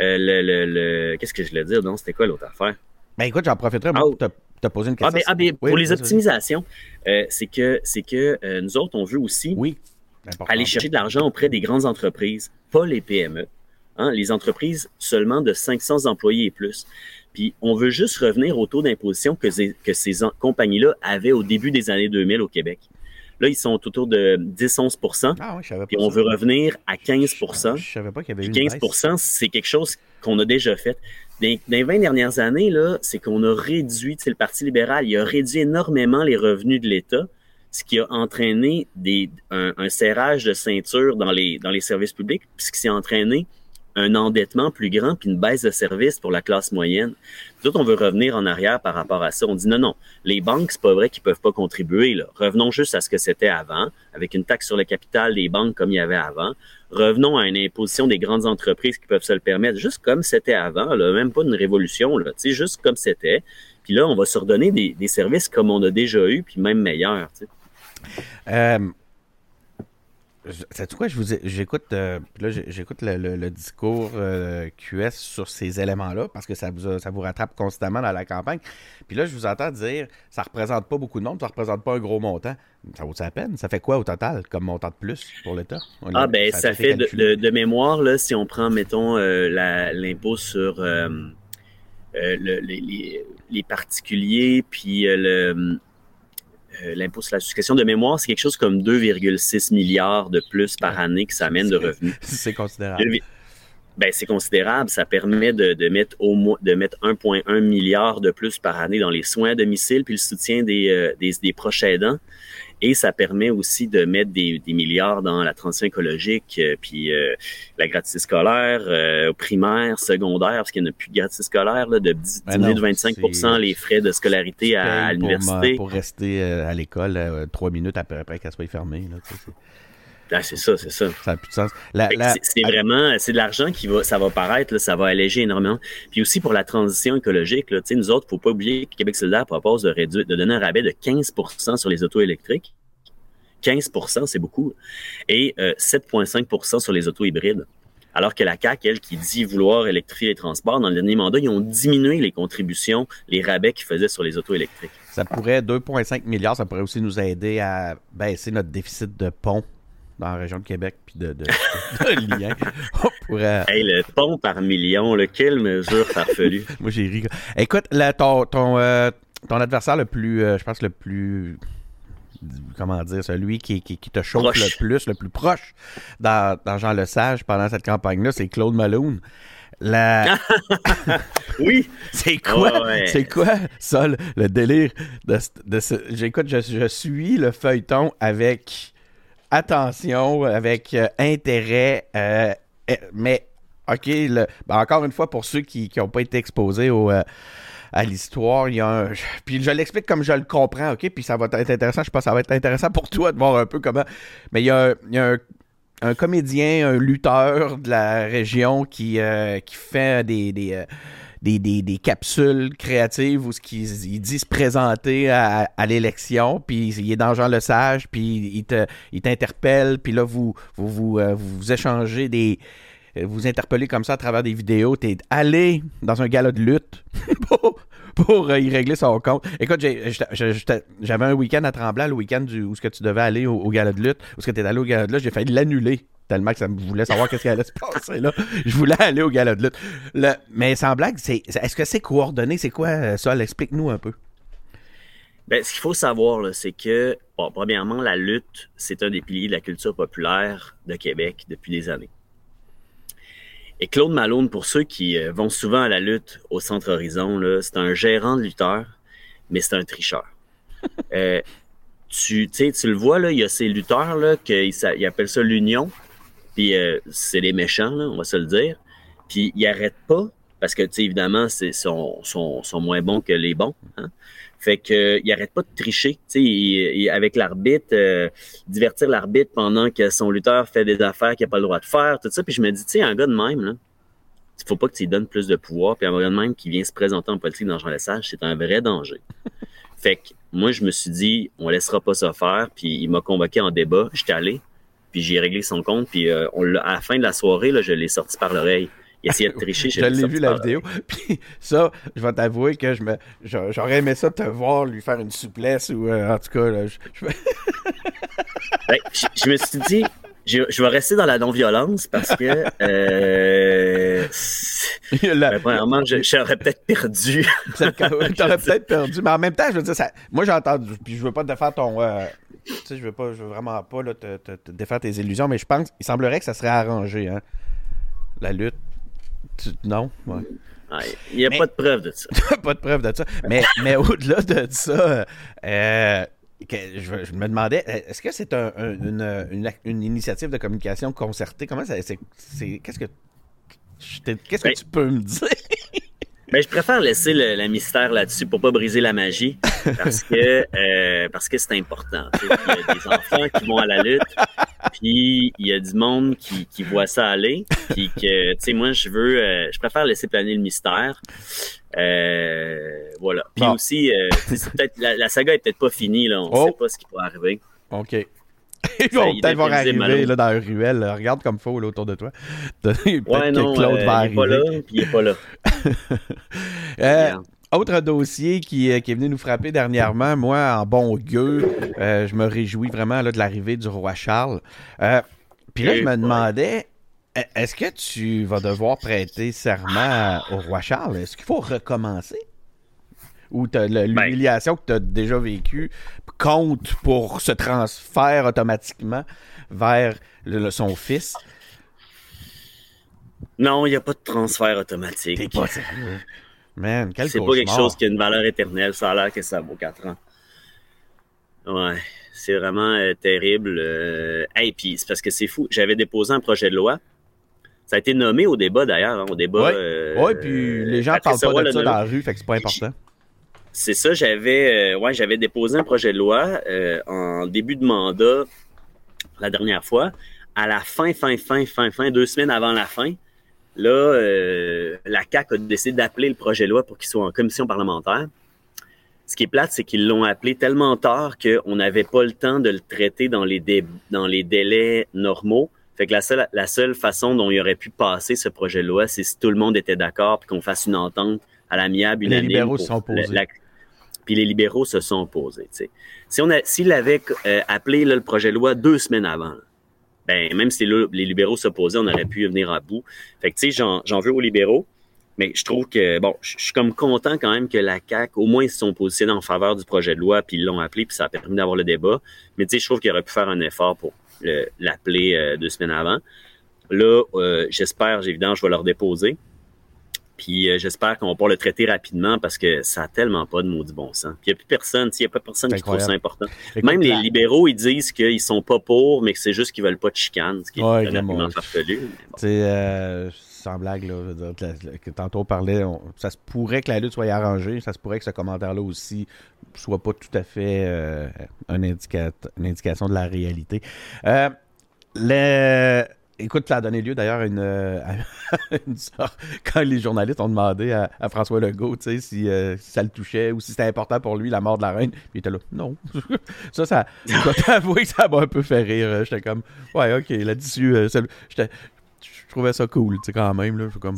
S3: euh, le, le, le- qu'est-ce que je voulais dire? Non, c'était quoi l'autre affaire?
S2: Ben écoute, j'en profiterai moi,
S3: Ah,
S2: pour te, te poser une
S3: Ah,
S2: question.
S3: ben, ah, ben,
S2: Oui,
S3: pour les optimisations, euh, c'est que, c'est que euh, nous autres, on veut aussi
S2: Oui.
S3: Aller chercher de l'argent auprès des grandes entreprises, pas les PME. Hein, les entreprises seulement de 500 employés et plus. Puis on veut juste revenir au taux d'imposition que, ces- que ces en- compagnies-là avaient au début des années 2000 au Québec. Là, ils sont autour de 10-11
S2: Ah oui, je savais pas.
S3: puis on
S2: ça.
S3: veut revenir à 15%
S2: Je savais pas qu'il y avait eu
S3: puis
S2: une
S3: 15
S2: baisse.
S3: c'est quelque chose qu'on a déjà fait. Dans, dans les 20 dernières années, c'est qu'on a réduit, le Parti libéral, il a réduit énormément les revenus de l'État, ce qui a entraîné un, serrage de ceinture dans les, dans les services publics, ce qui s'est entraîné un endettement plus grand puis une baisse de services pour la classe moyenne. Nous autres, on veut revenir en arrière par rapport à ça. On dit non, non, les banques, c'est pas vrai qu'ils peuvent pas contribuer. Revenons juste à ce que c'était avant, avec une taxe sur le capital des banques comme il y avait avant. Revenons à une imposition des grandes entreprises qui peuvent se le permettre, juste comme c'était avant, là, même pas une révolution, là, juste comme c'était. Puis là, on va se redonner des, services comme on a déjà eu, puis même meilleurs.
S2: Euh, c'est quoi, je vous ai- j'écoute euh, là j'écoute le, le- le discours euh, QS sur ces éléments-là parce que ça vous a- ça vous rattrape constamment dans la campagne. Puis là je vous entends dire ça représente pas beaucoup de monde, ça représente pas un gros montant. Ça vaut la peine? Ça fait quoi au total comme montant de plus pour l'État?
S3: Ah ben ça, fait de, mémoire là, si on prend mettons euh, l'impôt sur le- les, particuliers puis le euh, l'impôt sur la succession de mémoire, c'est quelque chose comme 2,6 milliards de plus par année que ça amène de revenus. *laughs*
S2: c'est considérable.
S3: Deux- Ben, c'est considérable. Ça permet de, de mettre au moins de mettre 1,1 milliard de plus par année dans les soins à domicile puis le soutien des, euh, des, des proches aidants. Et ça permet aussi de mettre des, des milliards dans la transition écologique, euh, puis euh, la gratuité scolaire, euh, primaire, secondaire, parce qu'il n'y en a plus de gratuité scolaire, là, de diminuer de 25
S2: c'est-
S3: les frais de scolarité à, à
S2: Paye pour,
S3: l'université.
S2: pour rester à l'école trois minutes après, après qu'elle soit fermée. Là,
S3: Ah, c'est ça, c'est ça.
S2: ça n'a plus de sens. La- la-
S3: c'est- vraiment, c'est de l'argent qui va, ça va paraître, là, ça va alléger énormément. Puis aussi pour la transition écologique, là, tu sais, nous autres, faut pas oublier que Québec solidaire propose de réduire, de donner un rabais de 15% sur les autos électriques. 15% c'est beaucoup. Et euh, 7,5% sur les autos hybrides. Alors que la CAQ, elle, qui dit vouloir électrifier les transports, dans le dernier mandat, ils ont diminué les contributions, les rabais qu'ils faisaient sur les autos électriques.
S2: Ça pourrait, 2,5 milliards, ça pourrait aussi nous aider à baisser notre déficit de pont dans la région de Québec puis de, de, *laughs* de liens. On pourrait.
S3: Hey, le pont par million, là, quelle mesure farfelue. *laughs*
S2: Moi, j'ai ri. Écoute, là, ton, ton, euh, ton adversaire le plus, euh, je pense, le plus. Comment dire, celui qui, qui, qui te chauffe
S3: Proche.
S2: le plus, le plus proche dans, dans Jean Lesage pendant cette campagne-là, c'est Claude Malone. La... *laughs*
S3: Oui,
S2: C'est quoi?
S3: Ouais.
S2: C'est quoi ça, le, le délire de, ce- de ce. J'écoute, je, je suis le feuilleton avec attention, avec euh, intérêt, euh, eh, mais OK, ben, encore une fois, pour ceux qui n'ont pas été exposés au, euh, à l'histoire, il y a un. Puis je l'explique comme je le comprends, OK? Puis ça va être intéressant. Je pense que ça va être intéressant pour toi de voir un peu comment. Mais il y a, un- comédien, un lutteur de la région qui, qui fait des. Des, des, des capsules créatives où ce qu'ils ils disent présenter à, l'élection, puis il est dans Jean Le Sage, puis il il t'interpelle, puis là vous vous vous, euh, vous échangez des vous interpellez comme ça à travers des vidéos, t'es allé dans un gala de lutte *laughs* pour, pour euh, y régler son compte. Écoute, j'avais un week-end à Tremblant, le week-end où ce que tu devais aller au, au gala de lutte, où ce que tu allé au gala de lutte, j'ai failli l'annuler tellement que ça me voulait savoir qu'est-ce qui allait se *laughs* passer là. Je voulais aller au gala de lutte. mais sans blague, c'est, est-ce que c'est coordonné? C'est quoi euh, ça? Explique-nous un peu.
S3: Ben, ce qu'il faut savoir, c'est que, bon, premièrement, la lutte, c'est un des piliers de la culture populaire de Québec depuis des années. Et Claude Malone, pour ceux qui euh, vont souvent à la lutte au Centre Horizon, c'est un gérant de lutteur, mais c'est un tricheur. *laughs* euh, tu, tu le vois, là, il y a ces lutteurs là, qu'ils ils appellent ça l'union. Puis euh, c'est les méchants, là, on va se le dire. Puis ils n'arrêtent pas, parce que, tu sais, évidemment, ils sont, sont, sont, moins bons que les bons. Hein? Fait que il arrête pas de tricher, tu sais, avec l'arbitre, euh, divertir l'arbitre pendant que son lutteur fait des affaires qu'il n'a pas le droit de faire, tout ça. Puis je me dis, tu sais, un gars de même, là, il faut pas que tu lui donnes plus de pouvoir. Puis un gars de même qui vient se présenter en politique dans Jean Lessage, c'est un vrai danger. fait que moi, je me suis dit, on laissera pas ça faire. Puis il m'a convoqué en débat, j'étais allé, puis j'ai réglé son compte. Puis euh, on à la fin de la soirée, là, je l'ai sorti par l'oreille il essayait de *laughs* tricher.
S2: je l'ai vu la vidéo. *laughs* Puis ça, je vais t'avouer que je me, j'aurais aimé ça te voir lui faire une souplesse ou euh, en tout cas, là, je, *laughs*
S3: ben, je, me suis dit, je, je, vais rester dans la non-violence parce que euh, ben, premièrement, j'aurais peut-être perdu.
S2: T'aurais peut-être perdu, mais en même temps, je veux dire, ça, moi j'ai entendu, puis je veux pas te défaire ton, euh, tu sais, je veux pas, je veux vraiment pas là, te, te, te, défaire tes illusions, mais je pense, il semblerait que ça serait arrangé, hein, la lutte non? Ouais.
S3: Il n'y a pas de preuve de ça. *laughs*
S2: pas de preuve de ça. Mais, mais au-delà de ça, euh, je, me demandais, est-ce que c'est une, une, initiative de communication concertée? Comment ça. C'est, qu'est-ce que. Qu'est-ce que ben tu peux me dire?
S3: Ben, je préfère laisser le, mystère là-dessus pour pas briser la magie parce que euh, parce que c'est important. Il y a des enfants qui vont à la lutte, puis il y a du monde qui, qui voit ça aller, puis que tu sais moi je veux euh, je préfère laisser planer le mystère. Euh, voilà. Puis aussi peut-être la, saga est peut-être pas finie là, on oh. sait pas ce qui peut arriver.
S2: OK. *laughs* Ils vont peut-être voir arriver là, dans la ruelle. Regarde comme faux là, autour de toi. *laughs*
S3: ouais, non, Claude euh, va il est pas là, puis il est pas là. *laughs*
S2: euh, autre dossier qui, euh, qui, est venu nous frapper dernièrement, moi, en bon gueux, euh, je me réjouis vraiment là, de l'arrivée du roi Charles. Euh, puis là, je me demandais, est-ce que tu vas devoir prêter serment au roi Charles? Est-ce qu'il faut recommencer? Ou ben l'humiliation que tu as déjà vécue compte pour ce transfert automatiquement vers le, son fils?
S3: Non, il n'y a pas de transfert automatique.
S2: T'es pas. Man, quel
S3: C'est pas quelque chose qui a une valeur éternelle. Ça a l'air que ça vaut 4 ans. Ouais, c'est vraiment euh, terrible. Euh... Hey, puis c'est parce que c'est fou. J'avais déposé un projet de loi. Ça a été nommé au débat d'ailleurs, hein, au débat.
S2: Oui, euh, ouais, puis les gens parlent pas de ça dans la rue, fait que c'est pas important.
S3: C'est ça, j'avais euh, ouais, j'avais déposé un projet de loi en début de mandat la dernière fois. À la fin, fin, fin, fin, fin, deux semaines avant la fin, Là, euh, la CAC a décidé d'appeler le projet de loi pour qu'il soit en commission parlementaire. Ce qui est plate, c'est qu'ils l'ont appelé tellement tard qu'on n'avait pas le temps de le traiter dans les, dans les délais normaux. Fait que la seule, la seule façon dont il aurait pu passer ce projet de loi, c'est si tout le monde était d'accord puis qu'on fasse une entente à l'amiable,
S2: Les libéraux sont opposés.
S3: Puis les libéraux se sont opposés. Si on s'il avait euh, appelé le projet de loi deux semaines avant, ben même si les libéraux s'opposaient, on aurait pu venir à bout. Fait tu sais, j'en veux aux libéraux, mais je trouve que bon, je suis comme content quand même que la CAC, au moins ils se sont positionnés en faveur du projet de loi, puis ils l'ont appelé, puis ça a permis d'avoir le débat. Mais tu sais, je trouve qu'il aurait pu faire un effort pour l'appeler euh, deux semaines avant. Là, euh, j'espère, évidemment, je vais leur déposer. Puis euh, j'espère qu'on va pouvoir le traiter rapidement parce que ça a tellement pas de maudit bon sens. Puis il n'y a plus personne, il n'y a pas personne qui trouve ça important. Même les libéraux, ils disent qu'ils sont pas pour, mais que c'est juste qu'ils veulent pas de chicane, ce qui est vraiment farfelu.
S2: C'est euh, sans blague, là, que, tantôt on parlait, ça se pourrait que la lutte soit arrangée, ça se pourrait que ce commentaire-là aussi soit pas tout à fait euh, un une indication de la réalité. le Écoute, ça a donné lieu d'ailleurs à une, *laughs* une quand les journalistes ont demandé à, François Legault si, si, ça le touchait ou si c'était important pour lui la mort de la reine. Puis il était là, non. *laughs* ça, ça, je dois *laughs* t'avouer que ça m'a un peu fait rire. J'étais comme, ouais, ok, là-dessus, trouvais ça cool, tu sais, quand même. Là, comme,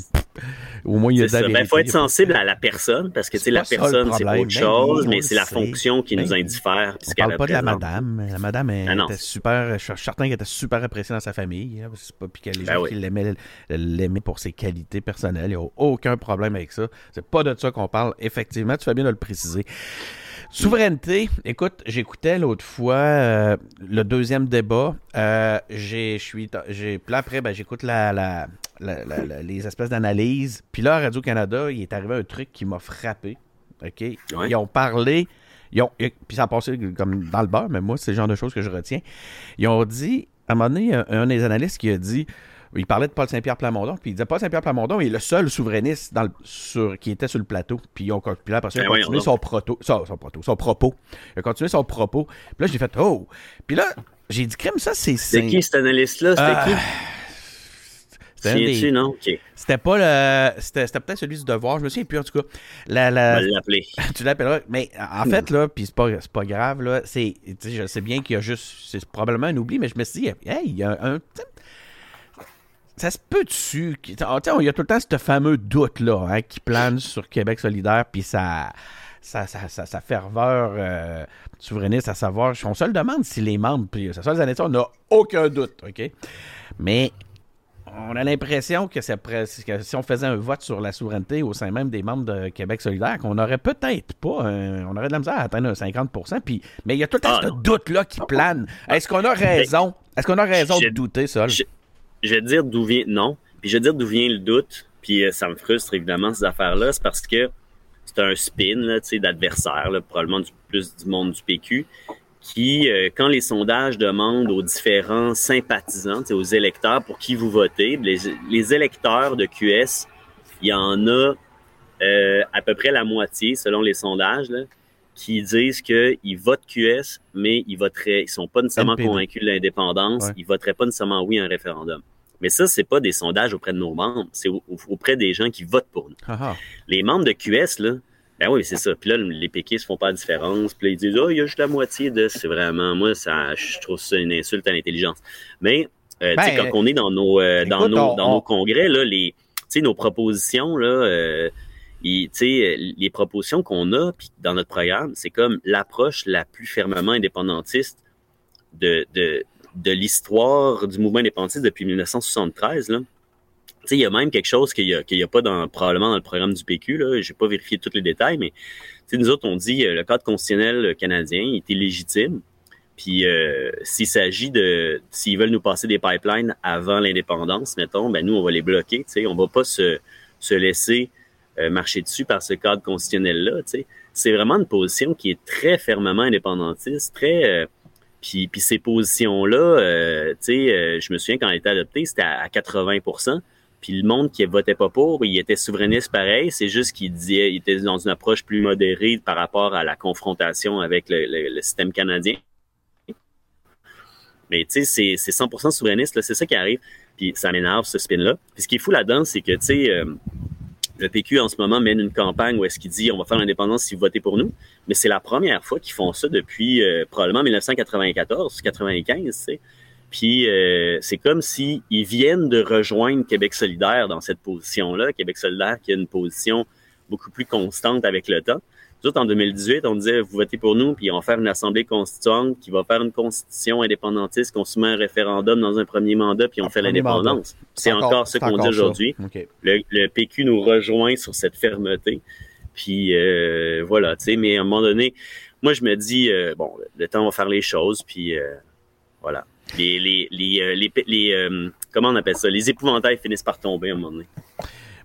S3: au moins, il y a Il ben, faut être sensible à la personne, parce que la personne, c'est autre ben chose, mais c'est la fonction qui nous ben indiffère.
S2: On parle pas de la madame. La madame ah était super, je suis certain qu'elle était super appréciée dans sa famille. Hein, c'est pas puis qu'elle les gens qui l'aimaient pour ses qualités personnelles. Il n'y a aucun problème avec ça. C'est pas de ça qu'on parle. Effectivement, tu fais bien de le préciser. Souveraineté, écoute, j'écoutais l'autre fois euh, le deuxième débat. Euh, j'ai, j'ai, puis après, ben, j'écoute la, la, les espèces d'analyses. Puis là, à Radio-Canada, il est arrivé un truc qui m'a frappé. OK? Ils ont parlé, ils ont, puis ça a passé comme dans le beurre, mais moi, c'est le genre de choses que je retiens. Ils ont dit, à un moment donné, un des analystes qui a dit il parlait de Paul Saint-Pierre Plamondon, puis il disait Paul Saint-Pierre Plamondon est le seul souverainiste dans sur, qui était sur le plateau. Puis, on, puis là, après ça, il a ben continué son, proto, son, proto, son propos. Il a continué son propos. Puis là, j'ai fait Oh! Puis là, j'ai dit Crème, ça, c'est.
S3: C'était qui cet analyste-là? C'était qui? *sighs*
S2: C'était non? C'était pas le. C'était, peut-être celui du devoir, je me souviens plus en tout cas. La, la...
S3: l'appeler. *laughs*
S2: tu l'appelleras. Mais en fait, là, puis c'est pas, pas grave, là, c'est. Je sais bien qu'il y a juste. C'est probablement un oubli, mais je me suis dit, hey, il y a un ça se peut dessus. Il y a tout le temps ce fameux doute-là hein, qui plane sur Québec solidaire, puis ça. Sa, sa, ferveur euh, souverainiste, à savoir, on se le demande si les membres, puis ça les années, on n'a aucun doute, OK? Mais on a l'impression que, que, si on faisait un vote sur la souveraineté au sein même des membres de Québec solidaire, qu'on aurait peut-être pas, on aurait de la misère à atteindre un 50 puis, mais il y a tout le temps ah, ce doute-là qui plane. Est-ce qu'on a raison? Est-ce qu'on a raison de douter, ça?
S3: Je vais te dire d'où vient, non. Puis je vais te dire d'où vient le doute. Puis euh, ça me frustre évidemment ces affaires-là. C'est parce que c'est un spin d'adversaire, probablement du plus du monde du PQ, qui, euh, quand les sondages demandent aux différents sympathisants, aux électeurs pour qui vous votez, les, électeurs de QS, il y en a euh, à peu près la moitié, selon les sondages, qui disent qu'ils votent QS, mais ils voteraient, ils sont pas nécessairement convaincus de l'indépendance, ils voteraient pas nécessairement oui à un référendum. Mais ça, c'est pas des sondages auprès de nos membres, c'est auprès des gens qui votent pour nous. Ah ah. Les membres de QS, là, ben oui, c'est ça. Puis là, les péquistes font pas de différence. Puis là, ils disent, oh, il y a juste la moitié de. C'est vraiment, moi, ça, je trouve ça une insulte à l'intelligence. Mais, euh, tu sais, ben, quand on est dans nos, euh, dans nos, dans nos congrès, là, les, tu sais, nos propositions, là, euh, les propositions qu'on a puis dans notre programme, c'est comme l'approche la plus fermement indépendantiste de, de, de l'histoire du mouvement indépendantiste depuis 1973. Là. Il y a même quelque chose qu'il n'y a, a, pas dans, probablement dans le programme du PQ. Je n'ai pas vérifié tous les détails, mais nous autres, on dit euh, le cadre constitutionnel canadien est illégitime. Puis euh, s'il s'agit de s'ils veulent nous passer des pipelines avant l'indépendance, mettons, ben nous, on va les bloquer. On ne va pas se, se laisser euh, marcher dessus par ce cadre constitutionnel-là. C'est vraiment une position qui est très fermement indépendantiste, très puis, ces positions-là, euh, tu sais, euh, je me souviens quand elle été adoptée, c'était à, 80% puis le monde qui votait pas pour, il était souverainiste pareil, c'est juste qu'il disait, il était dans une approche plus modérée par rapport à la confrontation avec le, système canadien. Mais tu sais, c'est 100% souverainiste, c'est ça qui arrive. Puis ça m'énerve ce spin-là. Puis ce qui est fou là-dedans, c'est que tu sais, euh, le PQ en ce moment mène une campagne où est-ce qu'il dit on va faire l'indépendance si vous votez pour nous. Mais c'est la première fois qu'ils font ça depuis euh, probablement 1994, 95, tu sais. Puis euh, c'est comme s'ils viennent de rejoindre Québec solidaire dans cette position-là. Québec solidaire qui a une position beaucoup plus constante avec le temps. Nous en 2018, on disait, vous votez pour nous, puis on va faire une assemblée constituante qui va faire une constitution indépendantiste, qu'on soumet un référendum dans un premier mandat, puis on fait l'indépendance. C'est encore, ce qu'on dit aujourd'hui. Le, PQ nous rejoint sur cette fermeté. Puis euh, voilà, tu sais, mais à un moment donné, moi je me dis, euh, bon, le temps va faire les choses, puis euh, voilà. Les, les, les, les comment on appelle ça? Les épouvantails finissent par tomber à un moment donné.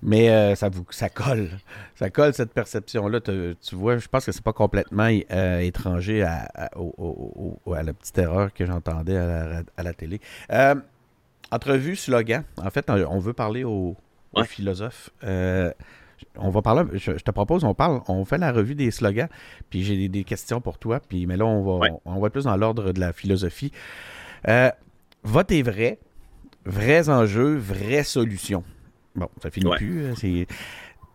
S2: Mais euh, ça vous ça colle. Ça colle cette perception-là. Tu vois, je pense que c'est pas complètement euh, étranger à, à, à, la petite erreur que j'entendais à, la, télé. Euh, entrevue, slogan. En fait, on veut parler aux, philosophes. on va parler, je, te propose, on parle, on fait la revue des slogans, puis j'ai des, questions pour toi, puis mais là, on va, on va plus dans l'ordre de la philosophie. vote est vrai, vrais enjeux, vraies solutions. Bon, ça finit plus. Euh,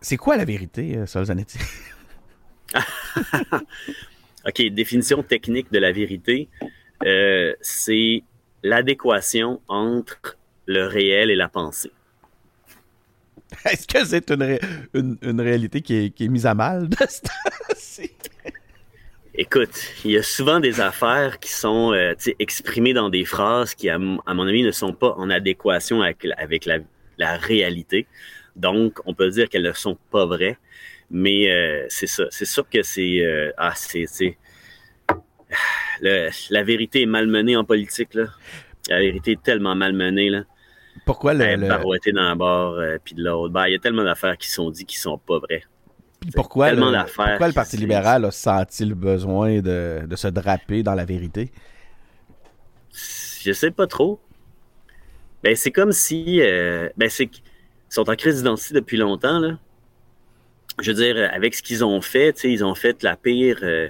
S2: c'est quoi la vérité, Solzanetti? *laughs*
S3: OK, définition technique de la vérité, c'est l'adéquation entre le réel et la pensée. *laughs*
S2: Est-ce que c'est une, une, réalité qui est, qui est, mise à mal de ce *laughs*
S3: Écoute, il y a souvent des affaires qui sont euh, exprimées dans des phrases qui, à, mon avis, ne sont pas en adéquation avec, avec la, la, réalité. Donc, on peut dire qu'elles ne sont pas vraies. Mais euh, c'est ça. C'est sûr que c'est... Euh, ah, c'est... la vérité est malmenée en politique, là. La vérité est tellement malmenée, là.
S2: Pourquoi le.
S3: Ben, le... dans bord, euh, puis de l'autre. Ben, il y a tellement d'affaires qui sont dites qui sont pas vraies.
S2: pourquoi, le, pourquoi le Parti libéral a senti le besoin de, de, se draper dans la vérité?
S3: Je sais pas trop. Ben, c'est comme si. Euh, ben, c'est ils sont en crise d'identité depuis longtemps. Je veux dire, avec ce qu'ils ont fait, ils ont fait la pire. Euh,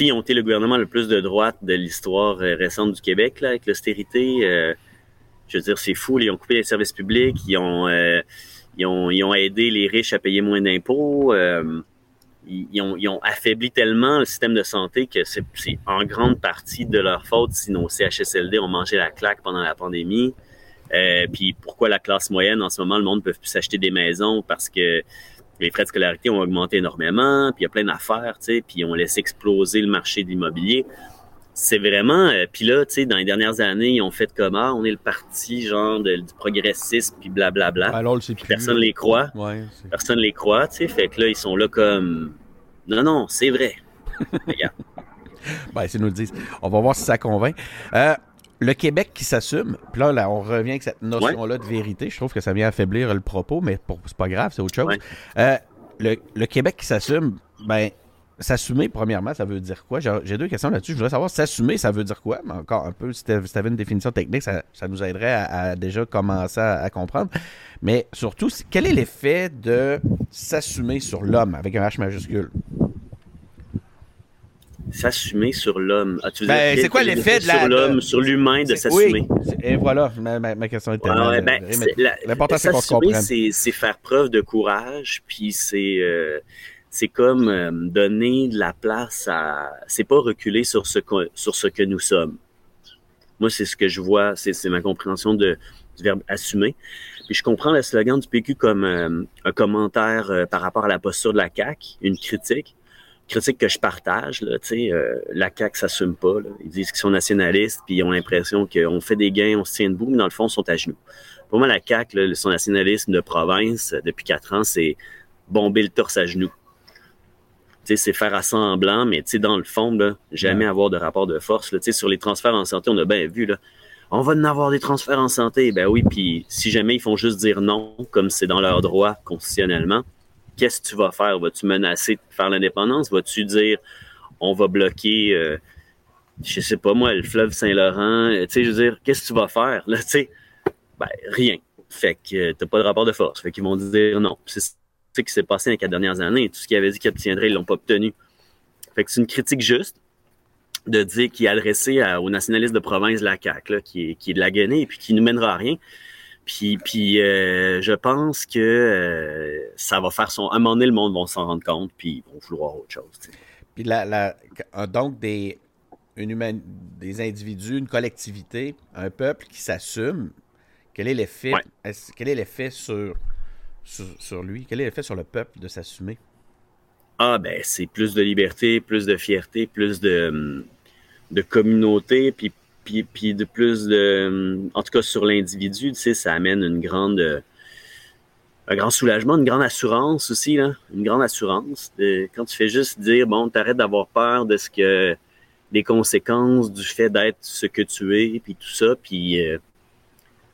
S3: ils ont été le gouvernement le plus de droite de l'histoire euh, récente du Québec, avec l'austérité je veux dire, c'est fou. Ils ont coupé les services publics, ils ont, euh, aidé les riches à payer moins d'impôts. Euh, ils, ont, affaibli tellement le système de santé que c'est en grande partie de leur faute si nos CHSLD ont mangé la claque pendant la pandémie. Euh, puis pourquoi la classe moyenne, en ce moment, le monde ne peut plus s'acheter des maisons parce que les frais de scolarité ont augmenté énormément, puis il y a plein d'affaires, tu sais, puis on laisse exploser le marché de l'immobilier c'est vraiment. Euh, puis là, tu sais, dans les dernières années, ils ont fait comment ah, on est le parti genre du progressisme puis blablabla.
S2: Alors,
S3: le personne les croit. Ouais, personne les croit, tu sais. Fait que là, ils sont là comme non, non, c'est vrai. *laughs* Regarde.
S2: ben, c'est nous le disent. On va voir si ça convainc. Euh, le Québec qui s'assume, puis là, là, on revient avec cette notion-là de vérité. Je trouve que ça vient affaiblir le propos, mais c'est pas grave, c'est autre chose. Euh, le, le, Québec qui s'assume, ben, S'assumer, premièrement, ça veut dire quoi? J'ai deux questions là-dessus. Je voudrais savoir, s'assumer, ça veut dire quoi? Mais encore un peu, si tu avais une définition technique, ça, nous aiderait à, déjà commencer à, comprendre. Mais surtout, quel est l'effet de s'assumer sur l'homme avec un H majuscule?
S3: S'assumer sur l'homme.
S2: Ah, ben, c'est quoi l'effet de la.
S3: Sur l'homme, sur l'humain de s'assumer?
S2: Oui, et voilà, ma, question est tellement.
S3: Ben, L'important, c'est qu'on se comprenne. C'est faire preuve de courage, puis c'est. Euh, c'est comme euh, donner de la place à. C'est pas reculer sur ce, que, sur ce que nous sommes. Moi, c'est ce que je vois, c'est ma compréhension de, du verbe assumer. Puis je comprends le slogan du PQ comme euh, un commentaire euh, par rapport à la posture de la CAQ, une critique. Critique que je partage, là, tu sais, la CAQ s'assume pas. Ils disent qu'ils sont nationalistes, puis ils ont l'impression qu'on fait des gains, on se tient debout, mais dans le fond, ils sont à genoux. Pour moi, la CAQ, son nationalisme de province, depuis quatre ans, c'est bomber le torse à genoux c'est faire à semblant, mais dans le fond, là, jamais avoir de rapport de force. Là, sur les transferts en santé, on a bien vu, là, on va en avoir des transferts en santé. Ben oui, puis si jamais ils font juste dire non, comme c'est dans leur droit constitutionnellement, qu'est-ce que tu vas faire? Vas-tu menacer de faire l'indépendance? Vas-tu dire on va bloquer, euh, je sais pas moi, le fleuve Saint-Laurent? Euh, tu sais, je veux dire, qu'est-ce que tu vas faire? Là, tu sais, ben rien. Fait que euh, t'as pas de rapport de force. Fait qu'ils vont dire non. C'est ce qui s'est passé dans les quatre dernières années. Tout ce qu'ils avaient dit qu'ils obtiendraient, ils l'ont pas obtenu. Fait que c'est une critique juste de dire qu'il est adressé aux nationalistes de province la CAQ, qui, est, qui est de la guenée et puis qui nous mènera à rien. Puis, puis euh, je pense que euh, ça va faire son. À un moment donné, le monde va s'en rendre compte, puis ils vont vouloir autre chose.
S2: Puis la, la, donc des, une des individus, une collectivité, un peuple qui s'assume, quel est l'effet quel est l'effet sur sur, lui? Quel est l'effet sur le peuple de s'assumer?
S3: Ah, ben, c'est plus de liberté, plus de fierté, plus de, hum, de communauté, puis, puis, de plus de. En tout cas, sur l'individu, tu sais, ça amène une grande. Un grand soulagement, une grande assurance aussi, là. Une grande assurance. quand tu fais juste dire, bon, t'arrêtes d'avoir peur de ce que. des conséquences du fait d'être ce que tu es, puis tout ça, puis. Euh,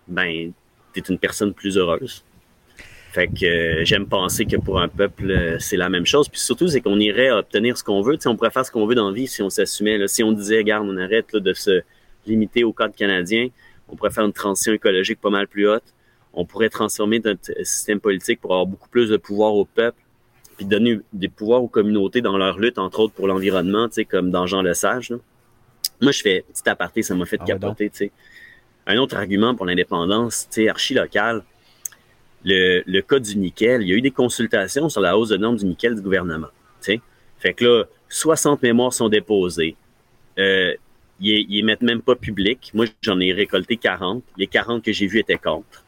S3: ben, t'es une personne plus heureuse. Fait que euh, j'aime penser que pour un peuple, euh, c'est la même chose. Puis surtout, c'est qu'on irait obtenir ce qu'on veut. on pourrait faire ce qu'on veut dans la vie si on s'assumait. Si on disait, regarde, on arrête de se limiter au cadre canadien, on pourrait faire une transition écologique pas mal plus haute. On pourrait transformer notre système politique pour avoir beaucoup plus de pouvoir au peuple, puis donner des pouvoirs aux communautés dans leur lutte, entre autres pour l'environnement, comme dans Jean Lesage. Moi, je fais petit aparté, ça m'a fait ah capoter. un autre argument pour l'indépendance, tu sais, archi-local, le, le cas du nickel, il y a eu des consultations sur la hausse de normes du nickel du gouvernement. Tu sais. Fait que là, 60 mémoires sont déposées. Euh, ils, ils mettent même pas public. Moi, j'en ai récolté 40. Les 40 que j'ai vus étaient contre.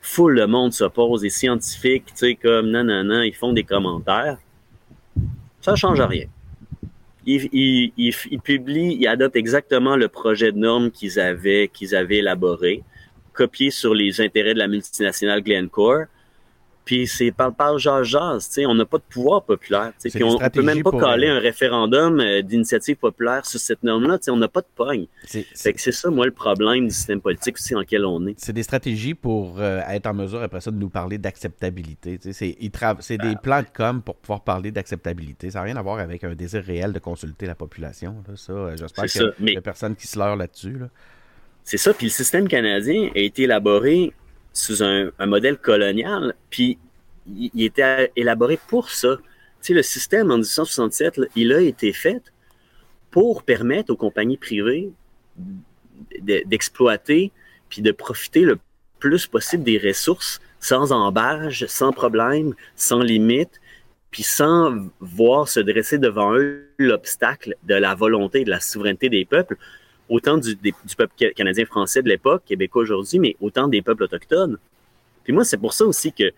S3: Full le monde s'oppose. Les scientifiques, tu sais, comme non, non, non, ils font des commentaires. Ça change rien. Ils, ils, ils, ils publient, ils adoptent exactement le projet de normes qu'ils avaient, qu'ils avaient élaboré, copié sur les intérêts de la multinationale Glencore. Puis c'est par par jazz, tu sais, on n'a pas de pouvoir populaire, tu sais, puis on, on peut même pas caler
S2: euh,
S3: un référendum euh, d'initiative populaire sur cette norme-là, tu sais, on n'a pas de pogne.
S2: C'est-
S3: que c'est ça, moi, le problème du système politique aussi dans lequel on est.
S2: c'est des stratégies pour euh, être en mesure, après ça, de nous parler d'acceptabilité. Tu sais, C'est des plans de com pour pouvoir parler d'acceptabilité. Ça n'a rien à voir avec un désir réel de consulter la population. là. Ça, j'espère qu'il
S3: mais-
S2: n'y a personne qui se leurre là-dessus. là.
S3: C'est ça, puis le système canadien a été élaboré sous un, modèle colonial, puis il, était élaboré pour ça. Tu sais, le système en 1867, là, il a été fait pour permettre aux compagnies privées de- d'exploiter puis de profiter le plus possible des ressources sans embâche, sans problème, sans limite, puis sans voir se dresser devant eux l'obstacle de la volonté et de la souveraineté des peuples, autant du, du peuple ca- canadien-français de l'époque, québécois aujourd'hui, mais autant des peuples autochtones. Puis moi, c'est pour ça aussi que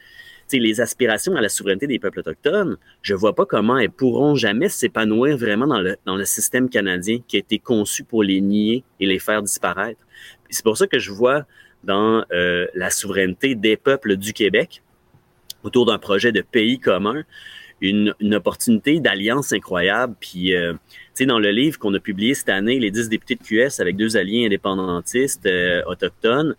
S3: les aspirations à la souveraineté des peuples autochtones, je vois pas comment elles pourront jamais s'épanouir vraiment dans le, dans le système canadien qui a été conçu pour les nier et les faire disparaître. C'est pour ça que je vois dans euh, la souveraineté des peuples du Québec, autour d'un projet de pays commun, une, une opportunité d'alliance incroyable. Puis, euh, sais, dans le livre qu'on a publié cette année, les 10 députés de QS avec deux alliés indépendantistes euh, autochtones,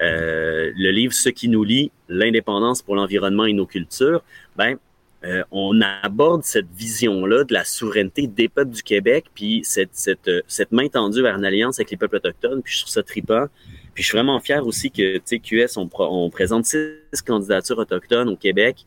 S3: euh, le livre Ce qui nous lie, l'indépendance pour l'environnement et nos cultures, ben, euh, on aborde cette vision-là de la souveraineté des peuples du Québec, puis cette, main tendue vers une alliance avec les peuples autochtones, puis je trouve ça trippant. Puis je suis vraiment fier aussi que, QS, on, on présente six candidatures autochtones au Québec,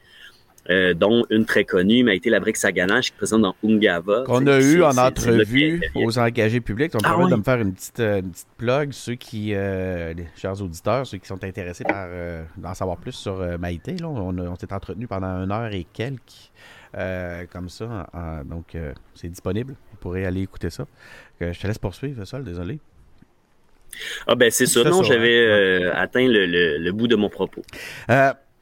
S3: euh, dont une très connue, mais a été la Brique Saganache, qui est présente dans Ungava.
S2: Qu'on a eu en entrevue aux engagés publics. On me
S3: Ah
S2: permet de me faire une petite, euh, une petite plug. Ceux qui, euh, les chers auditeurs, ceux qui sont intéressés par euh, d'en savoir plus sur Maïté, là, on, s'est entretenu pendant une heure et quelques. comme ça, en- donc c'est disponible. Vous pourrez aller écouter ça. Je te laisse poursuivre, Sol, désolé.
S3: Ah ben c'est ça. Non, j'avais
S2: hein.
S3: euh, atteint le, le- le bout de mon propos.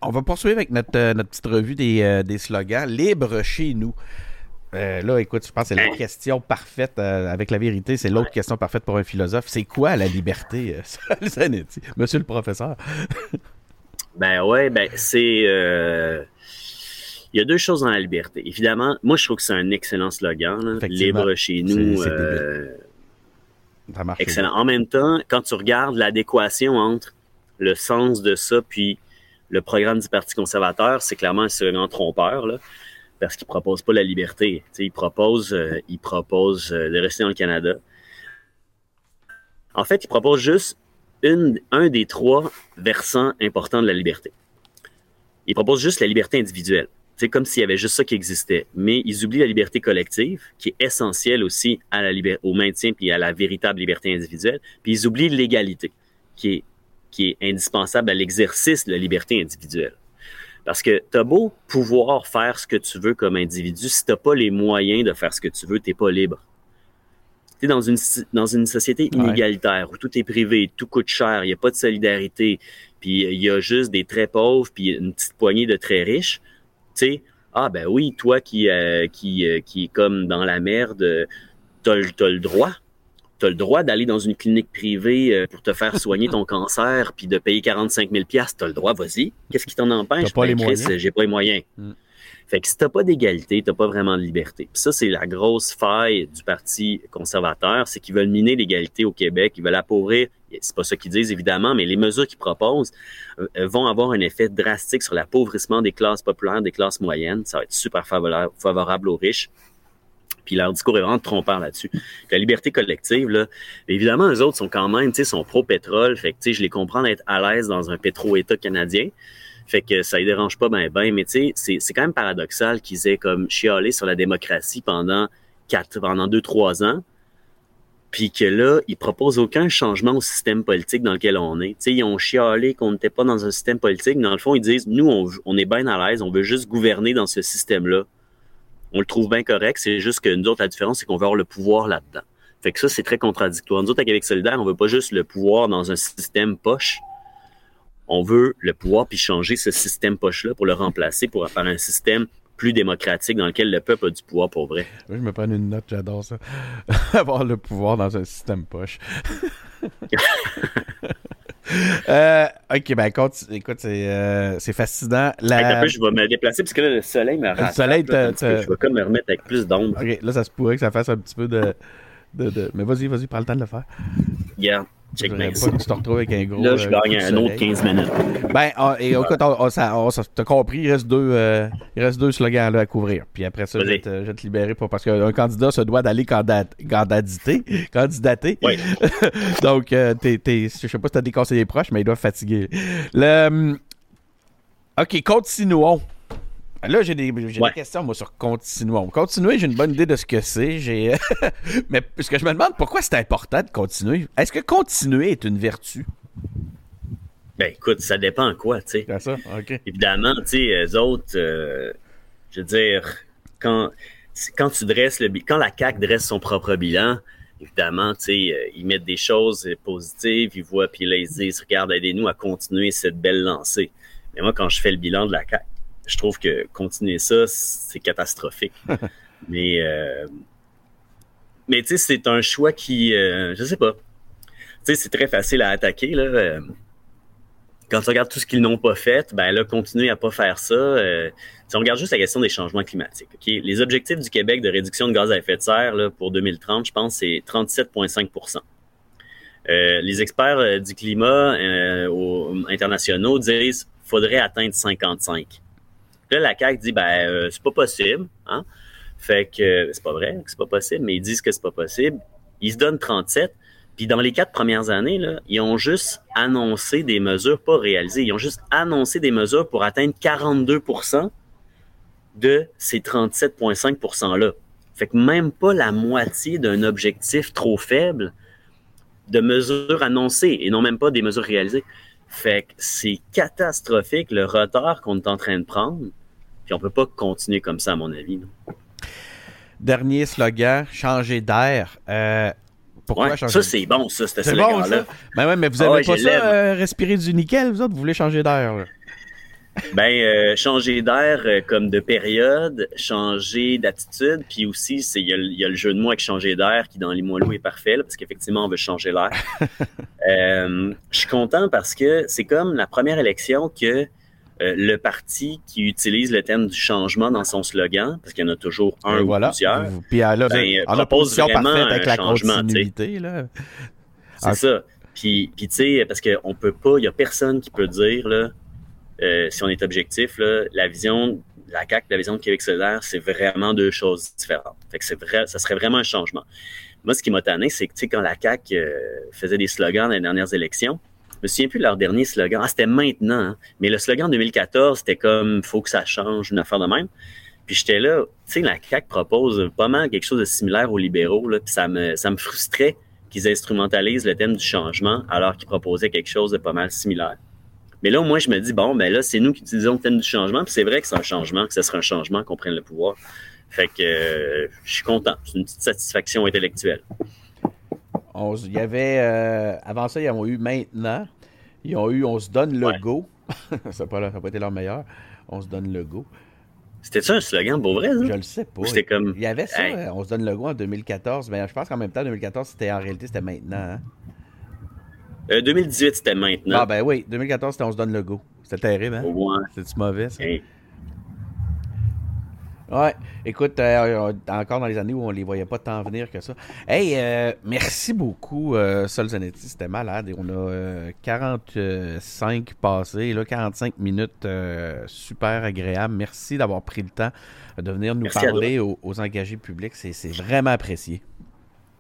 S2: On va poursuivre avec notre, euh, notre petite revue des, euh, des slogans. Libre chez nous. Euh, là, écoute, je pense que c'est la question parfaite, avec la vérité, c'est l'autre question parfaite pour un philosophe. C'est quoi la liberté? *laughs* Monsieur le professeur?
S3: Ben ouais, ben c'est. Il y a deux choses dans la liberté. Évidemment, moi je trouve que c'est un excellent slogan. là. Libre chez nous. Euh,
S2: Ça marche.
S3: excellent. En même temps, quand tu regardes l'adéquation entre le sens de ça puis le programme du Parti conservateur, c'est clairement un slogan trompeur, parce qu'il propose pas la liberté. Il propose, euh, il propose euh, de rester dans le Canada. En fait, il propose juste un des trois versants importants de la liberté. Il propose juste la liberté individuelle. C'est comme s'il y avait juste ça qui existait. Mais ils oublient la liberté collective, qui est essentielle aussi au maintien puis à la véritable liberté individuelle. Puis ils oublient l'égalité, qui est, qui est indispensable à l'exercice de la liberté individuelle. Parce que t'as beau pouvoir faire ce que tu veux comme individu, si t'as pas les moyens de faire ce que tu veux, t'es pas libre. T'es dans une, dans une société
S2: Ouais.
S3: inégalitaire où tout est privé, tout coûte cher, il n'y a pas de solidarité, puis il y a juste des très pauvres, puis une petite poignée de très riches. Tu sais, ah ben oui, toi qui, euh, qui, euh, qui est comme dans la merde, t'as t'as le droit. T'as le droit d'aller dans une clinique privée euh, pour te faire soigner *laughs* ton cancer puis de payer 45 000 T'as le droit, vas-y. Qu'est-ce qui t'en empêche?
S2: Pas les
S3: Chris,
S2: moyens.
S3: J'ai pas les moyens.
S2: Mm.
S3: Fait que si t'as pas d'égalité, t'as pas vraiment de liberté. Puis ça, c'est la grosse faille du Parti conservateur, c'est qu'ils veulent miner l'égalité au Québec, ils veulent appauvrir. C'est pas ça qu'ils disent, évidemment, mais les mesures qu'ils proposent euh, euh, vont avoir un effet drastique sur l'appauvrissement des classes populaires, des classes moyennes. Ça va être super favorable aux riches. Puis leur discours est vraiment trompeur là-dessus. La liberté collective, là, évidemment, eux autres sont quand même, tu sais, sont pro-pétrole. Fait que, tu sais, je les comprends d'être à l'aise dans un pétro-État canadien. Fait que ça les dérange pas ben ben, mais tu sais, c'est, quand même paradoxal qu'ils aient comme chialé sur la démocratie pendant quatre, pendant deux, trois ans. puis que là, ils proposent aucun changement au système politique dans lequel on est. sais, ils ont chialé qu'on n'était pas dans un système politique. Dans le fond, ils disent, nous, on, on est bien à l'aise, on veut juste gouverner dans ce système-là. On le trouve bien correct, c'est juste que nous autres, la différence, c'est qu'on veut avoir le pouvoir là-dedans. Fait que ça, c'est très contradictoire. Nous autres, avec Solidaire, on veut pas juste le pouvoir dans un système poche. On veut le pouvoir puis changer ce système poche-là pour le remplacer pour faire un système plus démocratique dans lequel le peuple a du pouvoir pour vrai.
S2: je me prends une note, j'adore ça. *laughs* Avoir le pouvoir dans un système poche. *laughs* euh, ok, ben écoute, écoute c'est, euh, fascinant.
S3: La... je vais me déplacer parce que là, le soleil me rattrape. Le soleil, je vais comme me remettre avec plus d'ombre.
S2: Ok, là, ça se pourrait que ça fasse un petit peu de. de, de... Mais vas-y, vas-y, prends le temps de le faire.
S3: Yeah.
S2: Check pas que tu te retrouves avec un gros.
S3: Là, je gagne euh, un autre 15 minutes.
S2: Ben, ah, et écoute, on, t'as compris, il reste deux, euh, il reste deux slogans là, à couvrir. Puis après ça, je vais, te, je vais te libérer pour, parce qu'un candidat se doit d'aller candidater. *laughs* candidater.
S3: Oui. *laughs*
S2: Donc, euh, t'es, t'es, je sais pas si t'as des conseillers proches, mais ils doivent fatiguer. Le, hum, OK, continuons. Là, j'ai des, questions, moi, sur continuons. Continuer, j'ai une bonne idée de ce que c'est. J'ai... *laughs* Mais ce que je me demande, pourquoi c'est important de continuer? Est-ce que continuer est une vertu?
S3: Ben, écoute, ça dépend quoi, tu sais.
S2: C'est ça, OK.
S3: Évidemment, tu sais, eux autres, euh, je veux dire, quand, quand tu dresses le quand la CAC dresse son propre bilan, évidemment, tu sais, euh, ils mettent des choses positives, ils voient, puis là, ils disent, regarde, aidez-nous à continuer cette belle lancée. Mais moi, quand je fais le bilan de la CAC, je trouve que continuer ça, c'est catastrophique. *laughs* mais euh, mais tu sais, c'est un choix qui, euh, je sais pas. Tu sais, c'est très facile à attaquer là. Euh, quand tu regardes tout ce qu'ils n'ont pas fait, ben là, continuer à pas faire ça. si on regarde juste la question des changements climatiques, ok, les objectifs du Québec de réduction de gaz à effet de serre là, pour 2030, je pense, c'est 37,5% Les experts du climat internationaux disent faudrait atteindre 55. Là, la CAQ dit, ben, euh, c'est pas possible. Hein? Fait que c'est pas vrai que c'est pas possible, mais ils disent que c'est pas possible. Ils se donnent 37. Puis dans les quatre premières années, là, ils ont juste annoncé des mesures pas réalisées. Ils ont juste annoncé des mesures pour atteindre 42 de ces 37,5 là. Fait que même pas la moitié d'un objectif trop faible de mesures annoncées et non même pas des mesures réalisées. Fait que c'est catastrophique le retard qu'on est en train de prendre. Puis on peut pas continuer comme ça, à mon avis.
S2: Dernier slogan, changer d'air. Euh, pourquoi changer
S3: Ça, c'est bon, ça, ce slogan-là.
S2: ben ouais, mais vous avez ah pas ça, euh, respirer du nickel, vous autres, vous voulez changer d'air.
S3: Ben, euh, changer d'air comme de période, changer d'attitude, puis aussi, il y, a le jeu de mots avec changer d'air qui, dans les mots est parfait, parce qu'effectivement, on veut changer l'air. *laughs* je suis content parce que c'est comme la première élection que euh, le parti qui utilise le thème du changement dans son slogan, parce qu'il y en a toujours un ou plusieurs,
S2: puis a, ben, propose vraiment avec la continuité.
S3: C'est ça. Puis, puis tu sais, parce qu'on peut pas, il y a personne qui peut dire, là, euh, si on est objectif, là, la vision, la CAQ, la vision de Québec solidaire, c'est vraiment deux choses différentes. Fait que c'est vrai, ça serait vraiment un changement. Moi, ce qui m'a tanné, c'est que, tu sais, quand la CAQ euh, faisait des slogans dans les dernières élections, me souviens plus de leur dernier slogan. Ah, c'était maintenant. Hein. Mais le slogan 2014, c'était comme faut que ça change, une affaire de même. Puis j'étais là, tu sais, la CAQ propose pas mal quelque chose de similaire aux libéraux, puis ça me, ça me frustrait qu'ils instrumentalisent le thème du changement alors qu'ils proposaient quelque chose de pas mal similaire. Mais là, moi, je me dis, bon, ben là, c'est nous qui utilisons le thème du changement, puis c'est vrai que c'est un changement, que ce sera un changement qu'on prenne le pouvoir. Fait que euh, je suis content. C'est une petite satisfaction intellectuelle
S2: il y avait. Euh, avant ça, ils ont eu maintenant. Ils ont eu On se donne le go. *laughs* ça n'a pas, pas, été leur meilleur. On se donne le go.
S3: C'était ça un slogan pour vrai, ça?
S2: Je le sais pas.
S3: comme.
S2: Il y avait ça, On se donne le go en 2014. Mais je pense qu'en même temps, 2014, c'était en réalité, c'était maintenant.
S3: 2018, hein. euh, c'était maintenant.
S2: Ah, ben oui. 2014, c'était On se donne le go. C'était terrible, hein? C'était mauvais, ça? Ouais, écoute, euh, encore dans les années où on les voyait pas tant venir que ça. Hey, euh, merci beaucoup, euh, Sol Zanetti, c'était malade. Et on a 45 passés, là, 45 minutes super agréable. Merci d'avoir pris le temps de venir nous parler aux, engagés publics. C'est vraiment apprécié.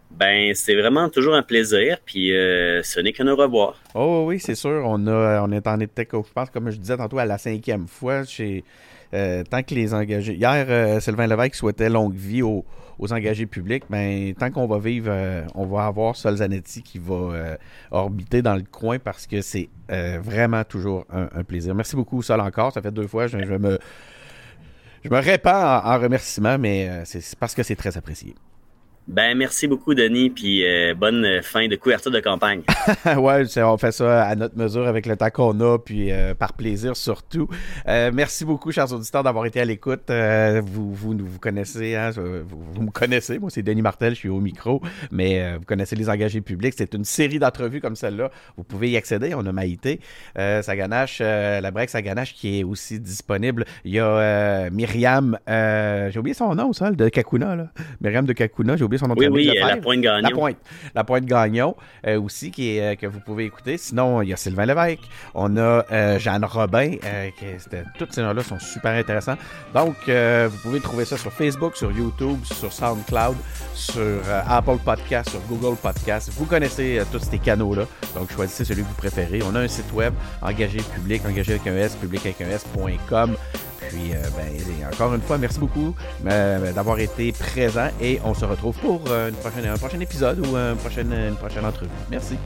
S3: Ben, c'est vraiment toujours un plaisir, puis ce n'est qu'un au revoir.
S2: Oh oui, c'est sûr. On, a, on est en été, je pense, comme je disais tantôt, à la cinquième fois chez tant que les engagés. Hier, Sylvain Lévesque souhaitait longue vie aux, engagés publics. Mais tant qu'on va vivre, on va avoir Solzanetti qui va orbiter dans le coin parce que c'est vraiment toujours un, plaisir. Merci beaucoup, Sol, encore. Ça fait deux fois. Je, me. Je me répands en, en remerciements, mais c'est parce que c'est très apprécié.
S3: Ben merci beaucoup Denis, puis euh, bonne fin de couverture de campagne. *laughs*
S2: ouais, on fait ça à notre mesure avec le temps qu'on a, puis euh, par plaisir surtout. Euh, merci beaucoup, chers auditeurs, d'avoir été à l'écoute. vous, vous, vous connaissez, hein, vous, me connaissez. Moi, c'est Denis Martel, je suis au micro, mais vous connaissez les engagés publics. C'est une série d'entrevues comme celle-là. Vous pouvez y accéder. On a Maïté, Saganache, la break Saganache qui est aussi disponible. Il y a Myriam, j'ai oublié son nom, ça, de Kakuna, là. Myriam de Kakuna, j'ai oublié
S3: oui, oui, la pointe Gagnon.
S2: La pointe, la pointe Gagnon euh, aussi, qui est, euh, que vous pouvez écouter. Sinon, il y a Sylvain Lévesque. On a euh, Jeanne Robin. tous ces noms-là sont super intéressants. Donc, vous pouvez trouver ça sur Facebook, sur YouTube, sur SoundCloud, sur Apple Podcast, sur Google Podcast. Vous connaissez tous ces canaux-là. Donc, choisissez celui que vous préférez. On a un site web, engagé public, engagé avec un S, public avec un S.com puis, euh, ben, encore une fois, merci beaucoup euh, ben, d'avoir été présent et on se retrouve pour euh, un prochain épisode ou une prochaine, une prochaine entrevue. Merci.